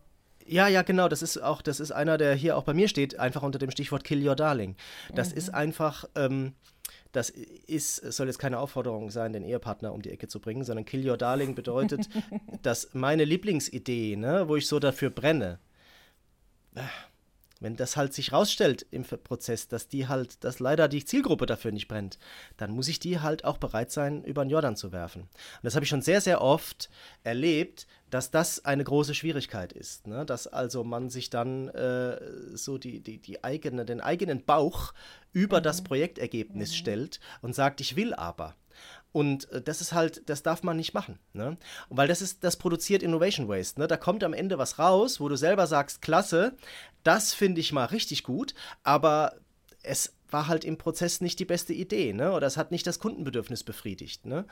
Ja, ja, genau. Das ist auch, das ist einer, der hier auch bei mir steht, einfach unter dem Stichwort Kill Your Darling. Das mhm. ist einfach. Ähm, das ist, soll jetzt keine Aufforderung sein, den Ehepartner um die Ecke zu bringen, sondern Kill Your Darling bedeutet, *laughs* dass meine Lieblingsidee, ne, wo ich so dafür brenne, wenn das halt sich rausstellt im Prozess, dass die halt, dass leider die Zielgruppe dafür nicht brennt, dann muss ich die halt auch bereit sein, über den Jordan zu werfen. Und das habe ich schon sehr, sehr oft erlebt, dass das eine große Schwierigkeit ist. Ne? Dass also man sich dann äh, so die, die, die eigene, den eigenen Bauch über mhm. das Projektergebnis mhm. stellt und sagt, ich will aber. Und äh, das ist halt, das darf man nicht machen. Ne? Und weil das ist, das produziert Innovation Waste. Ne? Da kommt am Ende was raus, wo du selber sagst, klasse, das finde ich mal richtig gut, aber es war halt im Prozess nicht die beste Idee, ne? Oder es hat nicht das Kundenbedürfnis befriedigt, ne?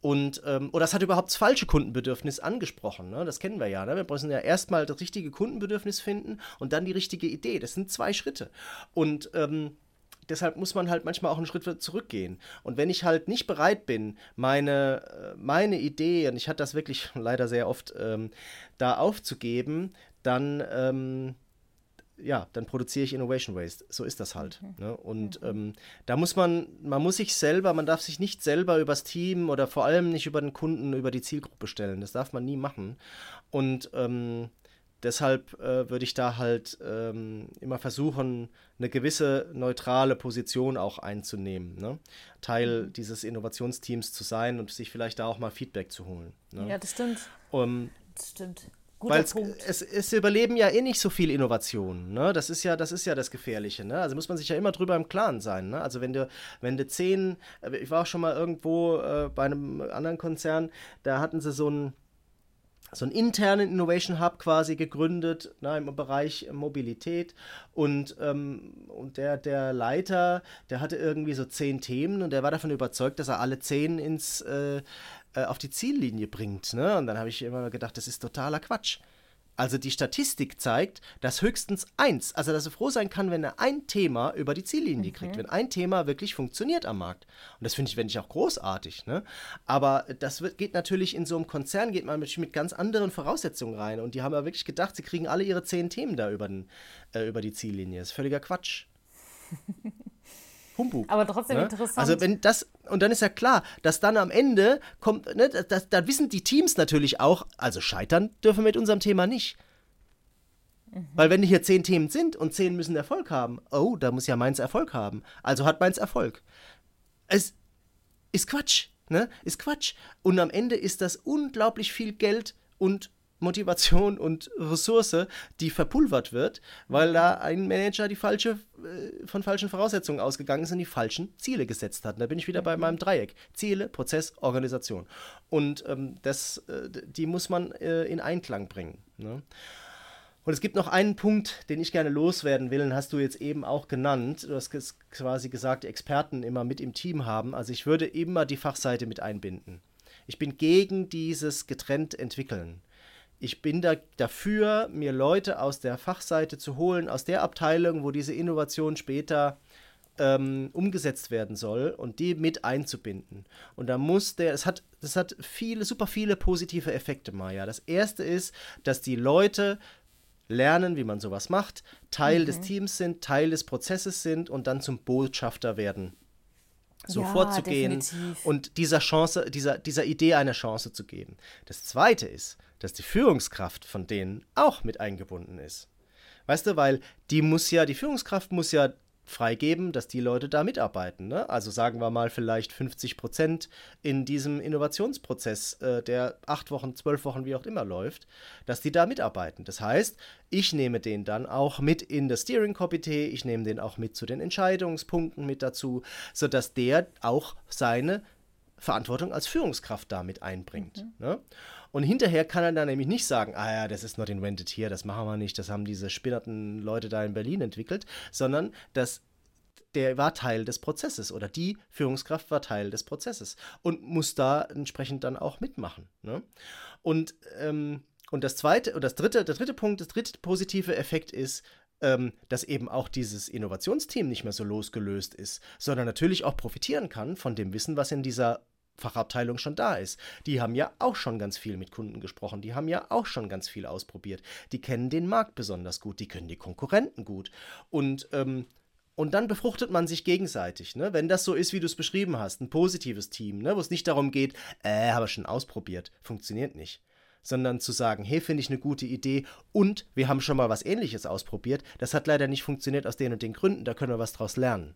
Und ähm, oder es hat überhaupt das falsche Kundenbedürfnis angesprochen, ne? Das kennen wir ja, ne? Wir müssen ja erstmal das richtige Kundenbedürfnis finden und dann die richtige Idee. Das sind zwei Schritte. Und ähm, deshalb muss man halt manchmal auch einen Schritt zurückgehen. Und wenn ich halt nicht bereit bin, meine, äh, meine Idee, und ich hatte das wirklich leider sehr oft, ähm, da aufzugeben, dann, ähm, ja, dann produziere ich Innovation Waste. So ist das halt. Mhm. Ne? Und mhm. ähm, da muss man, man muss sich selber, man darf sich nicht selber übers Team oder vor allem nicht über den Kunden, über die Zielgruppe stellen. Das darf man nie machen. Und ähm, Deshalb äh, würde ich da halt ähm, immer versuchen, eine gewisse neutrale Position auch einzunehmen. Ne? Teil mhm. dieses Innovationsteams zu sein und sich vielleicht da auch mal Feedback zu holen. Ne? Ja, das stimmt. Um, das stimmt. Weil es, es, überleben ja eh nicht so viel Innovationen. Ne? Das, ist ja, das ist ja das Gefährliche. Ne? Also muss man sich ja immer drüber im Klaren sein. Ne? Also wenn du, wenn du zehn, äh, ich war auch schon mal irgendwo äh, bei einem anderen Konzern, da hatten sie so ein so einen internen Innovation Hub quasi gegründet na, im Bereich Mobilität und, ähm, und der, der Leiter, der hatte irgendwie so zehn Themen und der war davon überzeugt, dass er alle zehn ins, äh, äh, auf die Ziellinie bringt. Ne? Und dann habe ich immer gedacht, das ist totaler Quatsch. Also die Statistik zeigt, dass höchstens eins, also dass er froh sein kann, wenn er ein Thema über die Ziellinie mhm. kriegt, wenn ein Thema wirklich funktioniert am Markt. Und das finde ich, finde ich auch großartig. Ne? Aber das wird, geht natürlich in so einem Konzern, geht man mit, mit ganz anderen Voraussetzungen rein. Und die haben ja wirklich gedacht, sie kriegen alle ihre zehn Themen da über, den, äh, über die Ziellinie. Das ist völliger Quatsch. *laughs* Humbug. Aber trotzdem ne? interessant. Also wenn das, und dann ist ja klar, dass dann am Ende kommt, ne, da wissen die Teams natürlich auch, also scheitern dürfen wir mit unserem Thema nicht. Mhm. Weil wenn hier zehn Themen sind und zehn müssen Erfolg haben, oh, da muss ja meins Erfolg haben. Also hat meins Erfolg. Es ist Quatsch, ne? Ist Quatsch. Und am Ende ist das unglaublich viel Geld und Motivation und Ressource, die verpulvert wird, weil da ein Manager die falsche, äh, von falschen Voraussetzungen ausgegangen ist und die falschen Ziele gesetzt hat. Und da bin ich wieder bei meinem Dreieck. Ziele, Prozess, Organisation. Und ähm, das, äh, die muss man äh, in Einklang bringen. Ne? Und es gibt noch einen Punkt, den ich gerne loswerden will, den hast du jetzt eben auch genannt. Du hast quasi gesagt, Experten immer mit im Team haben. Also ich würde immer die Fachseite mit einbinden. Ich bin gegen dieses getrennt entwickeln ich bin da dafür, mir Leute aus der Fachseite zu holen, aus der Abteilung, wo diese Innovation später ähm, umgesetzt werden soll und die mit einzubinden. Und da muss der, es hat, das hat viele, super viele positive Effekte, Maja. Das erste ist, dass die Leute lernen, wie man sowas macht, Teil mhm. des Teams sind, Teil des Prozesses sind und dann zum Botschafter werden so ja, vorzugehen definitiv. und dieser Chance, dieser, dieser Idee eine Chance zu geben. Das zweite ist, dass die Führungskraft von denen auch mit eingebunden ist. Weißt du, weil die muss ja, die Führungskraft muss ja freigeben, dass die Leute da mitarbeiten. Ne? Also sagen wir mal vielleicht 50 Prozent in diesem Innovationsprozess, äh, der acht Wochen, zwölf Wochen, wie auch immer läuft, dass die da mitarbeiten. Das heißt, ich nehme den dann auch mit in das Steering-Komitee, ich nehme den auch mit zu den Entscheidungspunkten mit dazu, sodass der auch seine Verantwortung als Führungskraft damit einbringt. Mhm. Ne? Und hinterher kann er dann nämlich nicht sagen, ah ja, das ist not invented here, das machen wir nicht, das haben diese spinnerten Leute da in Berlin entwickelt, sondern das der war Teil des Prozesses oder die Führungskraft war Teil des Prozesses und muss da entsprechend dann auch mitmachen. Ne? Und, ähm, und das zweite, und das dritte, der dritte Punkt, das dritte positive Effekt ist, ähm, dass eben auch dieses Innovationsteam nicht mehr so losgelöst ist, sondern natürlich auch profitieren kann von dem Wissen, was in dieser Fachabteilung schon da ist. Die haben ja auch schon ganz viel mit Kunden gesprochen, die haben ja auch schon ganz viel ausprobiert, die kennen den Markt besonders gut, die können die Konkurrenten gut. Und, ähm, und dann befruchtet man sich gegenseitig, ne? Wenn das so ist, wie du es beschrieben hast, ein positives Team, ne? wo es nicht darum geht, äh, habe ich schon ausprobiert, funktioniert nicht sondern zu sagen, hey, finde ich eine gute Idee und wir haben schon mal was ähnliches ausprobiert. Das hat leider nicht funktioniert aus den und den Gründen, da können wir was draus lernen.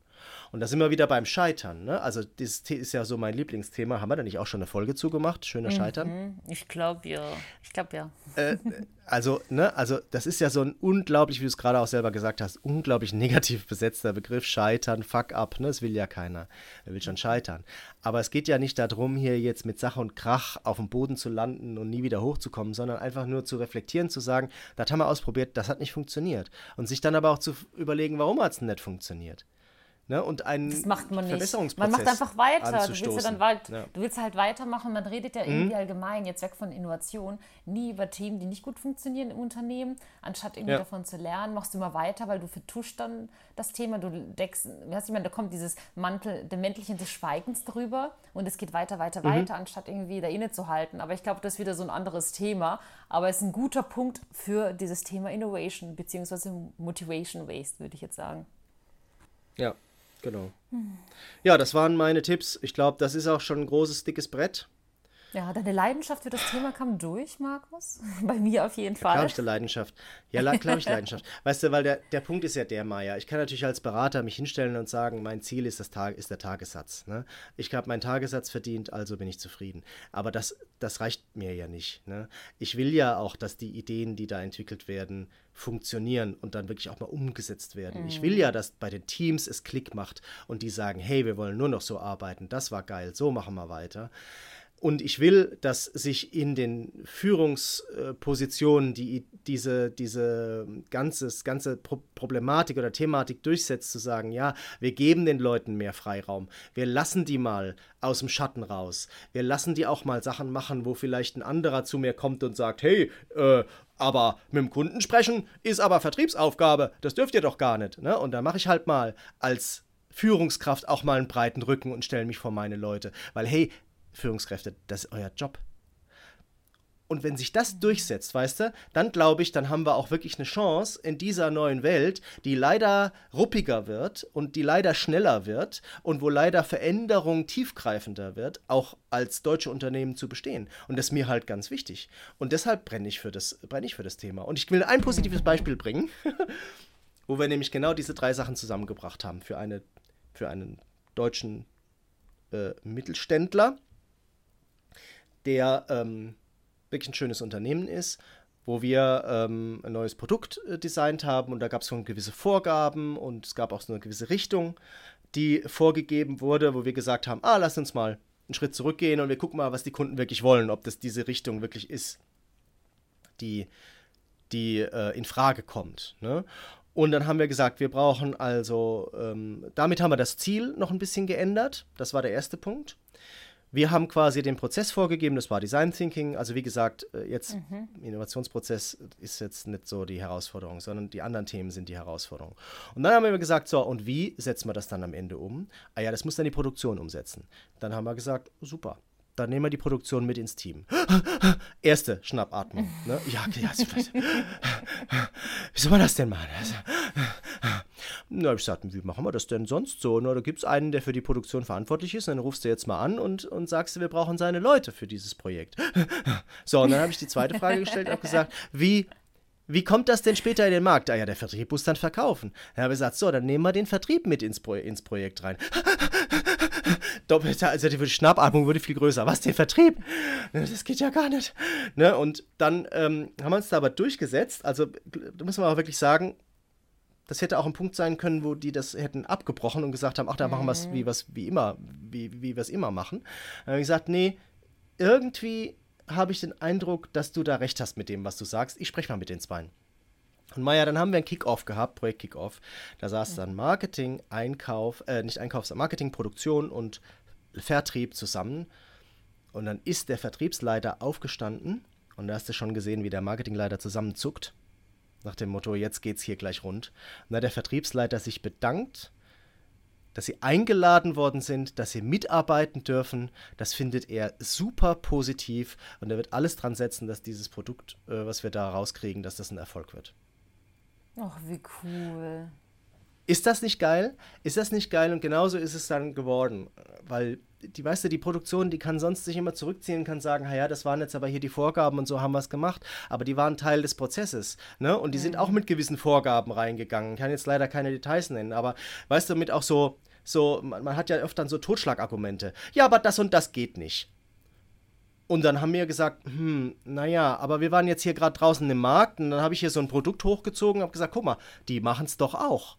Und da sind wir wieder beim Scheitern. Ne? Also, das ist ja so mein Lieblingsthema. Haben wir da nicht auch schon eine Folge zugemacht? Schöner mhm. Scheitern? Ich glaube ja. Ich glaube ja. Äh, *laughs* also, ne, also, das ist ja so ein unglaublich, wie du es gerade auch selber gesagt hast, unglaublich *laughs* negativ besetzter Begriff. Scheitern, fuck up, ne? Das will ja keiner. Er will schon scheitern. Aber es geht ja nicht darum, hier jetzt mit Sache und Krach auf dem Boden zu landen und nie wieder hochzukommen, sondern einfach nur zu reflektieren, zu sagen, das haben wir ausprobiert, das hat nicht funktioniert. Und sich dann aber auch zu überlegen, warum hat es nicht funktioniert. Ne, und einen das macht man nicht. Man macht einfach weiter. Du willst, ja dann weit, ja. du willst halt weitermachen. Man redet ja irgendwie mhm. allgemein, jetzt weg von Innovation, nie über Themen, die nicht gut funktionieren im Unternehmen. Anstatt irgendwie ja. davon zu lernen, machst du immer weiter, weil du vertuscht dann das Thema. Du deckst, weißt du, ich meine, da kommt dieses Mantel, der Mäntelchen des Schweigens drüber und es geht weiter, weiter, mhm. weiter, anstatt irgendwie da innezuhalten. Aber ich glaube, das ist wieder so ein anderes Thema. Aber es ist ein guter Punkt für dieses Thema Innovation, beziehungsweise Motivation Waste, würde ich jetzt sagen. Ja, Genau. Ja, das waren meine Tipps. Ich glaube, das ist auch schon ein großes, dickes Brett. Ja, deine Leidenschaft für das Thema kam durch, Markus. *laughs* Bei mir auf jeden Fall. Klar, ich Leidenschaft. Ja, klar, ich Leidenschaft. Weißt du, weil der, der Punkt ist ja der, Maya. Ich kann natürlich als Berater mich hinstellen und sagen, mein Ziel ist, das Tag, ist der Tagessatz. Ne? Ich habe meinen Tagessatz verdient, also bin ich zufrieden. Aber das, das reicht mir ja nicht. Ne? Ich will ja auch, dass die Ideen, die da entwickelt werden, funktionieren und dann wirklich auch mal umgesetzt werden. Mhm. Ich will ja, dass bei den Teams es Klick macht und die sagen, hey, wir wollen nur noch so arbeiten, das war geil, so machen wir weiter. Und ich will, dass sich in den Führungspositionen die diese, diese ganzes, ganze Pro Problematik oder Thematik durchsetzt, zu sagen, ja, wir geben den Leuten mehr Freiraum, wir lassen die mal aus dem Schatten raus, wir lassen die auch mal Sachen machen, wo vielleicht ein anderer zu mir kommt und sagt, hey, äh, aber mit dem Kunden sprechen ist aber Vertriebsaufgabe, das dürft ihr doch gar nicht. Ne? Und dann mache ich halt mal als Führungskraft auch mal einen breiten Rücken und stelle mich vor meine Leute. Weil, hey, Führungskräfte, das ist euer Job. Und wenn sich das durchsetzt, weißt du, dann glaube ich, dann haben wir auch wirklich eine Chance in dieser neuen Welt, die leider ruppiger wird und die leider schneller wird und wo leider Veränderung tiefgreifender wird, auch als deutsche Unternehmen zu bestehen. Und das ist mir halt ganz wichtig. Und deshalb brenne ich für das, ich für das Thema. Und ich will ein positives Beispiel bringen, *laughs* wo wir nämlich genau diese drei Sachen zusammengebracht haben für, eine, für einen deutschen äh, Mittelständler, der ähm, wirklich ein schönes Unternehmen ist, wo wir ähm, ein neues Produkt äh, designt haben und da gab es schon gewisse Vorgaben und es gab auch so eine gewisse Richtung, die vorgegeben wurde, wo wir gesagt haben, ah, lass uns mal einen Schritt zurückgehen und wir gucken mal, was die Kunden wirklich wollen, ob das diese Richtung wirklich ist, die, die äh, in Frage kommt. Ne? Und dann haben wir gesagt, wir brauchen also, ähm, damit haben wir das Ziel noch ein bisschen geändert. Das war der erste Punkt. Wir haben quasi den Prozess vorgegeben, das war Design Thinking. Also wie gesagt, äh, jetzt mhm. Innovationsprozess ist jetzt nicht so die Herausforderung, sondern die anderen Themen sind die Herausforderung. Und dann haben wir gesagt, so, und wie setzen wir das dann am Ende um? Ah ja, das muss dann die Produktion umsetzen. Dann haben wir gesagt, super, dann nehmen wir die Produktion mit ins Team. *gasps* Erste Schnappatmung. Ne? Ja, ja, *laughs* wie soll man das denn machen? Na, ich sagte, wie machen wir das denn sonst so? Na, da gibt es einen, der für die Produktion verantwortlich ist, dann rufst du jetzt mal an und, und sagst, wir brauchen seine Leute für dieses Projekt. *laughs* So, und dann habe ich die zweite Frage gestellt und gesagt, wie wie kommt das denn später in den Markt? Ah ja, der Vertrieb muss dann verkaufen. Dann habe ich gesagt, so, dann nehmen wir den Vertrieb mit ins, Pro ins Projekt rein. *laughs* Doppelte, also die Schnappatmung wurde viel größer. Was, den Vertrieb? Das geht ja gar nicht. Ne? Und dann ähm, haben wir uns da aber durchgesetzt. Also, da muss man aber wirklich sagen, das hätte auch ein Punkt sein können, wo die das hätten abgebrochen und gesagt haben, ach, da machen wir es wie, wie immer, wie, wie wir es immer machen. Dann habe ich gesagt, nee, irgendwie habe ich den Eindruck, dass du da recht hast mit dem, was du sagst. Ich spreche mal mit den Zweien. Und Maja, dann haben wir ein Kickoff gehabt, Projekt Kickoff. Da saß dann Marketing, Einkauf, äh, nicht Einkauf, sondern Marketing, Produktion und Vertrieb zusammen. Und dann ist der Vertriebsleiter aufgestanden und da hast du schon gesehen, wie der Marketingleiter zusammenzuckt. Nach dem Motto, jetzt geht's hier gleich rund. Und da hat der Vertriebsleiter sich bedankt dass sie eingeladen worden sind, dass sie mitarbeiten dürfen. Das findet er super positiv und er wird alles dran setzen, dass dieses Produkt, äh, was wir da rauskriegen, dass das ein Erfolg wird. Ach, wie cool. Ist das nicht geil? Ist das nicht geil? Und genauso ist es dann geworden. Weil, die weißt du, die Produktion, die kann sonst sich immer zurückziehen, kann sagen, ja, das waren jetzt aber hier die Vorgaben und so haben wir es gemacht. Aber die waren Teil des Prozesses. Ne? Und die mhm. sind auch mit gewissen Vorgaben reingegangen. Ich kann jetzt leider keine Details nennen, aber weißt du, mit auch so so, man, man hat ja dann so Totschlagargumente. Ja, aber das und das geht nicht. Und dann haben wir gesagt, hm, naja, aber wir waren jetzt hier gerade draußen im Markt und dann habe ich hier so ein Produkt hochgezogen und habe gesagt, guck mal, die machen es doch auch.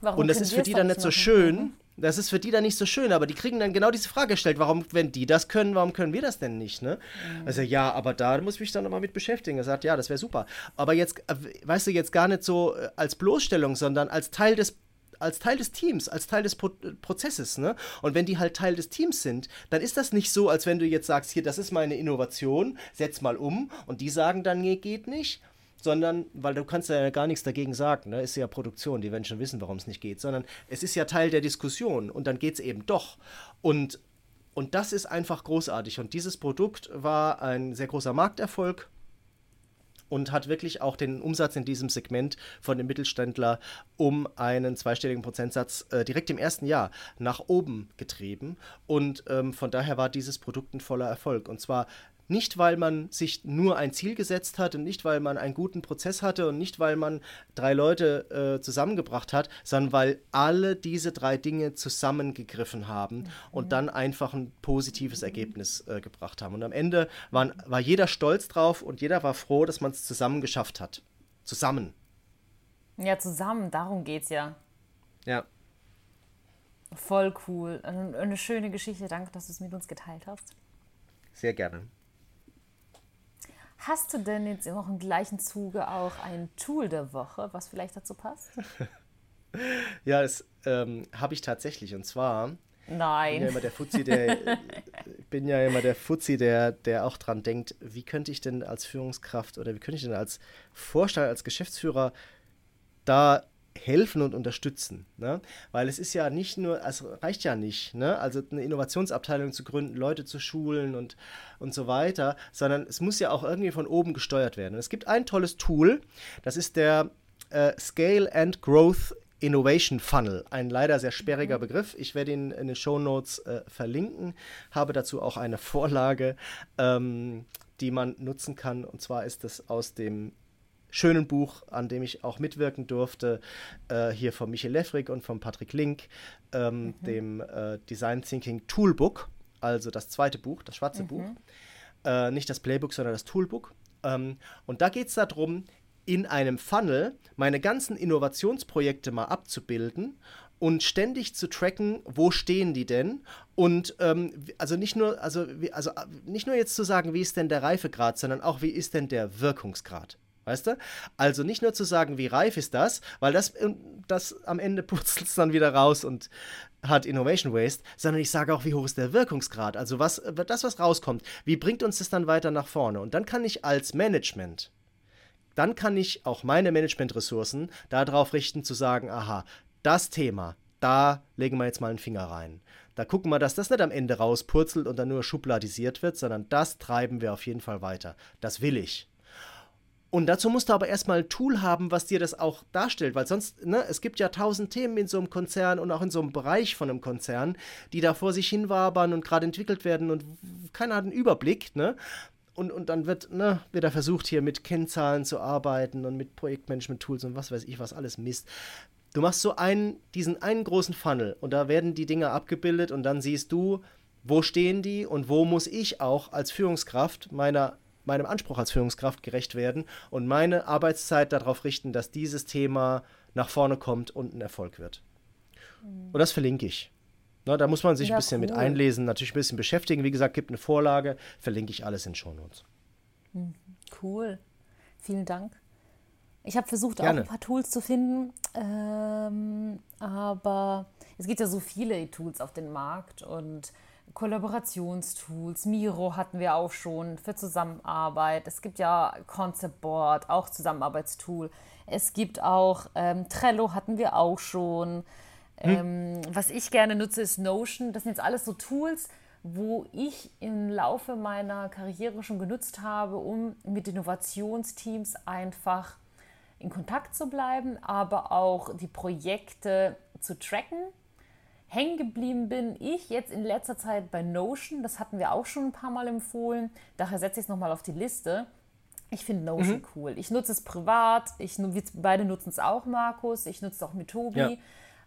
Warum und das ist für die dann nicht so schön. Das ist für die dann nicht so schön, aber die kriegen dann genau diese Frage gestellt, warum, wenn die das können, warum können wir das denn nicht, ne? Mhm. Also ja, aber da muss ich mich dann nochmal mit beschäftigen. Er sagt, ja, das wäre super. Aber jetzt, äh, weißt du, jetzt gar nicht so äh, als Bloßstellung, sondern als Teil des als Teil des Teams, als Teil des Pro Prozesses. Ne? Und wenn die halt Teil des Teams sind, dann ist das nicht so, als wenn du jetzt sagst, hier, das ist meine Innovation, setz mal um und die sagen dann, nee, geht nicht. Sondern, weil du kannst ja gar nichts dagegen sagen, ne? ist ja Produktion, die werden schon wissen, warum es nicht geht, sondern es ist ja Teil der Diskussion und dann geht es eben doch. Und, und das ist einfach großartig. Und dieses Produkt war ein sehr großer Markterfolg und hat wirklich auch den Umsatz in diesem Segment von dem Mittelständler um einen zweistelligen Prozentsatz äh, direkt im ersten Jahr nach oben getrieben. Und ähm, von daher war dieses Produkt ein voller Erfolg. Und zwar nicht, weil man sich nur ein Ziel gesetzt hat und nicht, weil man einen guten Prozess hatte und nicht, weil man drei Leute äh, zusammengebracht hat, sondern weil alle diese drei Dinge zusammengegriffen haben mhm. und dann einfach ein positives Ergebnis äh, gebracht haben. Und am Ende waren, war jeder stolz drauf und jeder war froh, dass man es zusammen geschafft hat. Zusammen. Ja, zusammen, darum geht's ja. Ja. Voll cool. Eine schöne Geschichte. Danke, dass du es mit uns geteilt hast. Sehr gerne. Hast du denn jetzt auch im gleichen Zuge auch ein Tool der Woche, was vielleicht dazu passt? *laughs* ja, das ähm, habe ich tatsächlich. Und zwar Nein. Bin ja immer der Fuzzi, der, *laughs* bin ja immer der Fuzzi, der, der auch dran denkt, wie könnte ich denn als Führungskraft oder wie könnte ich denn als Vorstand, als Geschäftsführer da helfen und unterstützen. Ne? Weil es ist ja nicht nur, es reicht ja nicht, ne? also eine Innovationsabteilung zu gründen, Leute zu schulen und, und so weiter, sondern es muss ja auch irgendwie von oben gesteuert werden. Und es gibt ein tolles Tool, das ist der äh, Scale and Growth Innovation Funnel. Ein leider sehr sperriger mhm. Begriff. Ich werde ihn in den Show Notes äh, verlinken. Habe dazu auch eine Vorlage, ähm, die man nutzen kann. Und zwar ist es aus dem schönen Buch, an dem ich auch mitwirken durfte, äh, hier von Michael Leffrig und von Patrick Link, ähm, mhm. dem äh, Design Thinking Toolbook, also das zweite Buch, das schwarze mhm. Buch. Äh, nicht das Playbook, sondern das Toolbook. Ähm, und da geht es darum, in einem Funnel meine ganzen Innovationsprojekte mal abzubilden und ständig zu tracken, wo stehen die denn? Und ähm, also nicht nur, also, also nicht nur jetzt zu sagen, wie ist denn der Reifegrad, sondern auch, wie ist denn der Wirkungsgrad? Weißt du? Also nicht nur zu sagen, wie reif ist das, weil das, ähm, das am Ende *laughs* putzelt es dann wieder raus und hat Innovation Waste, sondern ich sage auch, wie hoch ist der Wirkungsgrad? Also was, das, was rauskommt, wie bringt uns das dann weiter nach vorne? Und dann kann ich als Management dann kann ich auch meine Managementressourcen darauf richten, zu sagen, aha, das Thema, da legen wir jetzt mal einen Finger rein. Da gucken wir, dass das nicht am Ende rauspurzelt und dann nur schubladisiert wird, sondern das treiben wir auf jeden Fall weiter. Das will ich. Und dazu musst du aber erstmal ein Tool haben, was dir das auch darstellt, weil sonst, ne, es gibt ja tausend Themen in so einem Konzern und auch in so einem Bereich von einem Konzern, die da vor sich hin wabern und gerade entwickelt werden und keiner hat einen Überblick, ne? und, und dann wird, ne, wird er versucht, hier mit Kennzahlen zu arbeiten und mit Projektmanagement-Tools und was weiß ich, was alles Mist. Du machst so einen, diesen einen großen Funnel und da werden die Dinge abgebildet und dann siehst du, wo stehen die und wo muss ich auch als Führungskraft meiner, meinem Anspruch als Führungskraft gerecht werden und meine Arbeitszeit darauf richten, dass dieses Thema nach vorne kommt und ein Erfolg wird. Mhm. Und das verlinke ich. Na, da muss man sich ja, ein bisschen cool. mit einlesen, natürlich ein bisschen beschäftigen. Wie gesagt, gibt eine Vorlage, verlinke ich alles in Shownotes. Mhm. Cool. Vielen Dank. Ich habe versucht, Gerne. auch ein paar Tools zu finden, ähm, aber es gibt ja so viele Tools auf den Markt und Kollaborationstools. Miro hatten wir auch schon für Zusammenarbeit. Es gibt ja Concept Board, auch Zusammenarbeitstool. Es gibt auch ähm, Trello hatten wir auch schon. Hm. Ähm, was ich gerne nutze, ist Notion. Das sind jetzt alles so Tools, wo ich im Laufe meiner Karriere schon genutzt habe, um mit Innovationsteams einfach in Kontakt zu bleiben, aber auch die Projekte zu tracken. Hängen geblieben bin ich jetzt in letzter Zeit bei Notion. Das hatten wir auch schon ein paar Mal empfohlen. Daher setze ich es nochmal auf die Liste. Ich finde Notion mhm. cool. Ich nutze es privat. Ich, wir beide nutzen es auch, Markus. Ich nutze es auch mit Tobi. Ja.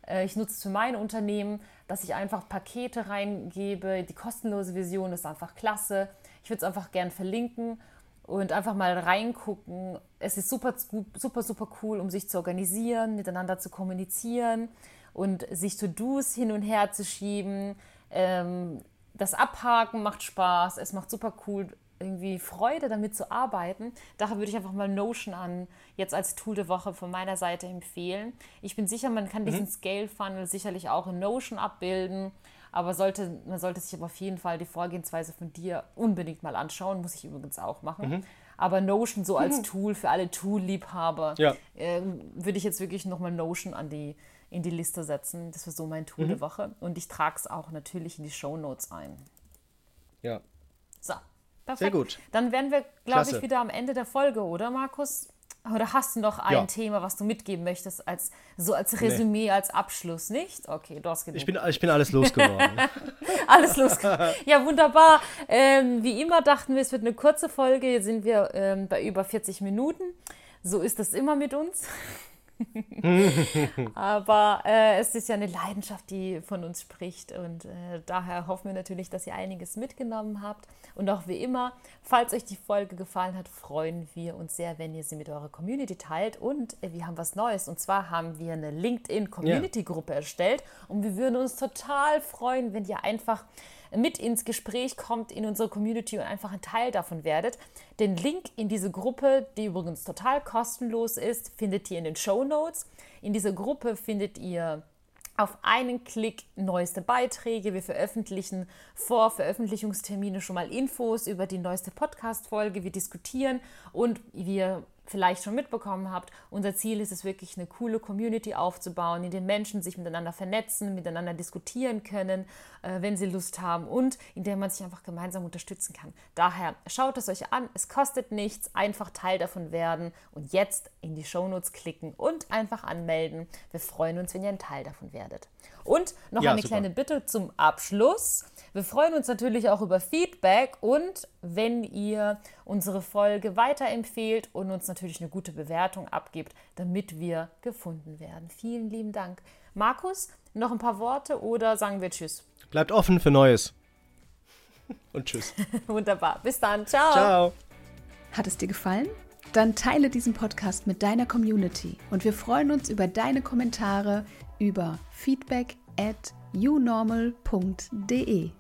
Äh, ich nutze es für mein Unternehmen, dass ich einfach Pakete reingebe. Die kostenlose Vision ist einfach klasse. Ich würde es einfach gern verlinken und einfach mal reingucken. Es ist super, super, super cool, um sich zu organisieren, miteinander zu kommunizieren und sich To-Dos hin und her zu schieben. Ähm, das Abhaken macht Spaß, es macht super cool irgendwie Freude damit zu arbeiten. Daher würde ich einfach mal Notion an jetzt als Tool der Woche von meiner Seite empfehlen. Ich bin sicher, man kann diesen mhm. Scale Funnel sicherlich auch in Notion abbilden, aber sollte, man sollte sich aber auf jeden Fall die Vorgehensweise von dir unbedingt mal anschauen, muss ich übrigens auch machen. Mhm. Aber Notion so als mhm. *laughs* Tool für alle Tool-Liebhaber ja. äh, würde ich jetzt wirklich nochmal Notion an die, in die Liste setzen. Das wäre so mein Tool der mhm. Woche. Und ich trage es auch natürlich in die Show Notes ein. Ja. So, Perfekt. Sehr gut. Dann wären wir, glaube ich, wieder am Ende der Folge, oder Markus? Oder hast du noch ein ja. Thema, was du mitgeben möchtest, als so als Resümee, nee. als Abschluss, nicht? Okay, du hast genug. Ich bin, ich bin alles losgeworden. *laughs* alles losgeworden. Ja, wunderbar. Ähm, wie immer dachten wir, es wird eine kurze Folge. Jetzt sind wir ähm, bei über 40 Minuten. So ist das immer mit uns. *laughs* Aber äh, es ist ja eine Leidenschaft, die von uns spricht und äh, daher hoffen wir natürlich, dass ihr einiges mitgenommen habt. Und auch wie immer, falls euch die Folge gefallen hat, freuen wir uns sehr, wenn ihr sie mit eurer Community teilt. Und äh, wir haben was Neues und zwar haben wir eine LinkedIn-Community-Gruppe erstellt und wir würden uns total freuen, wenn ihr einfach mit ins Gespräch kommt in unsere Community und einfach ein Teil davon werdet. Den Link in diese Gruppe, die übrigens total kostenlos ist, findet ihr in den Show Notes. In dieser Gruppe findet ihr auf einen Klick neueste Beiträge. Wir veröffentlichen vor Veröffentlichungstermine schon mal Infos über die neueste Podcast-Folge. Wir diskutieren und wir vielleicht schon mitbekommen habt, unser Ziel ist es wirklich, eine coole Community aufzubauen, in der Menschen sich miteinander vernetzen, miteinander diskutieren können, äh, wenn sie Lust haben und in der man sich einfach gemeinsam unterstützen kann. Daher schaut es euch an, es kostet nichts, einfach Teil davon werden und jetzt in die Shownotes klicken und einfach anmelden. Wir freuen uns, wenn ihr ein Teil davon werdet. Und noch ja, eine super. kleine Bitte zum Abschluss. Wir freuen uns natürlich auch über Feedback und wenn ihr unsere Folge weiterempfehlt und uns natürlich eine gute Bewertung abgibt, damit wir gefunden werden. Vielen lieben Dank. Markus, noch ein paar Worte oder sagen wir Tschüss? Bleibt offen für Neues. *laughs* Und Tschüss. *laughs* Wunderbar. Bis dann. Ciao. Ciao. Hat es dir gefallen? Dann teile diesen Podcast mit deiner Community und wir freuen uns über deine Kommentare über feedback at unormal.de.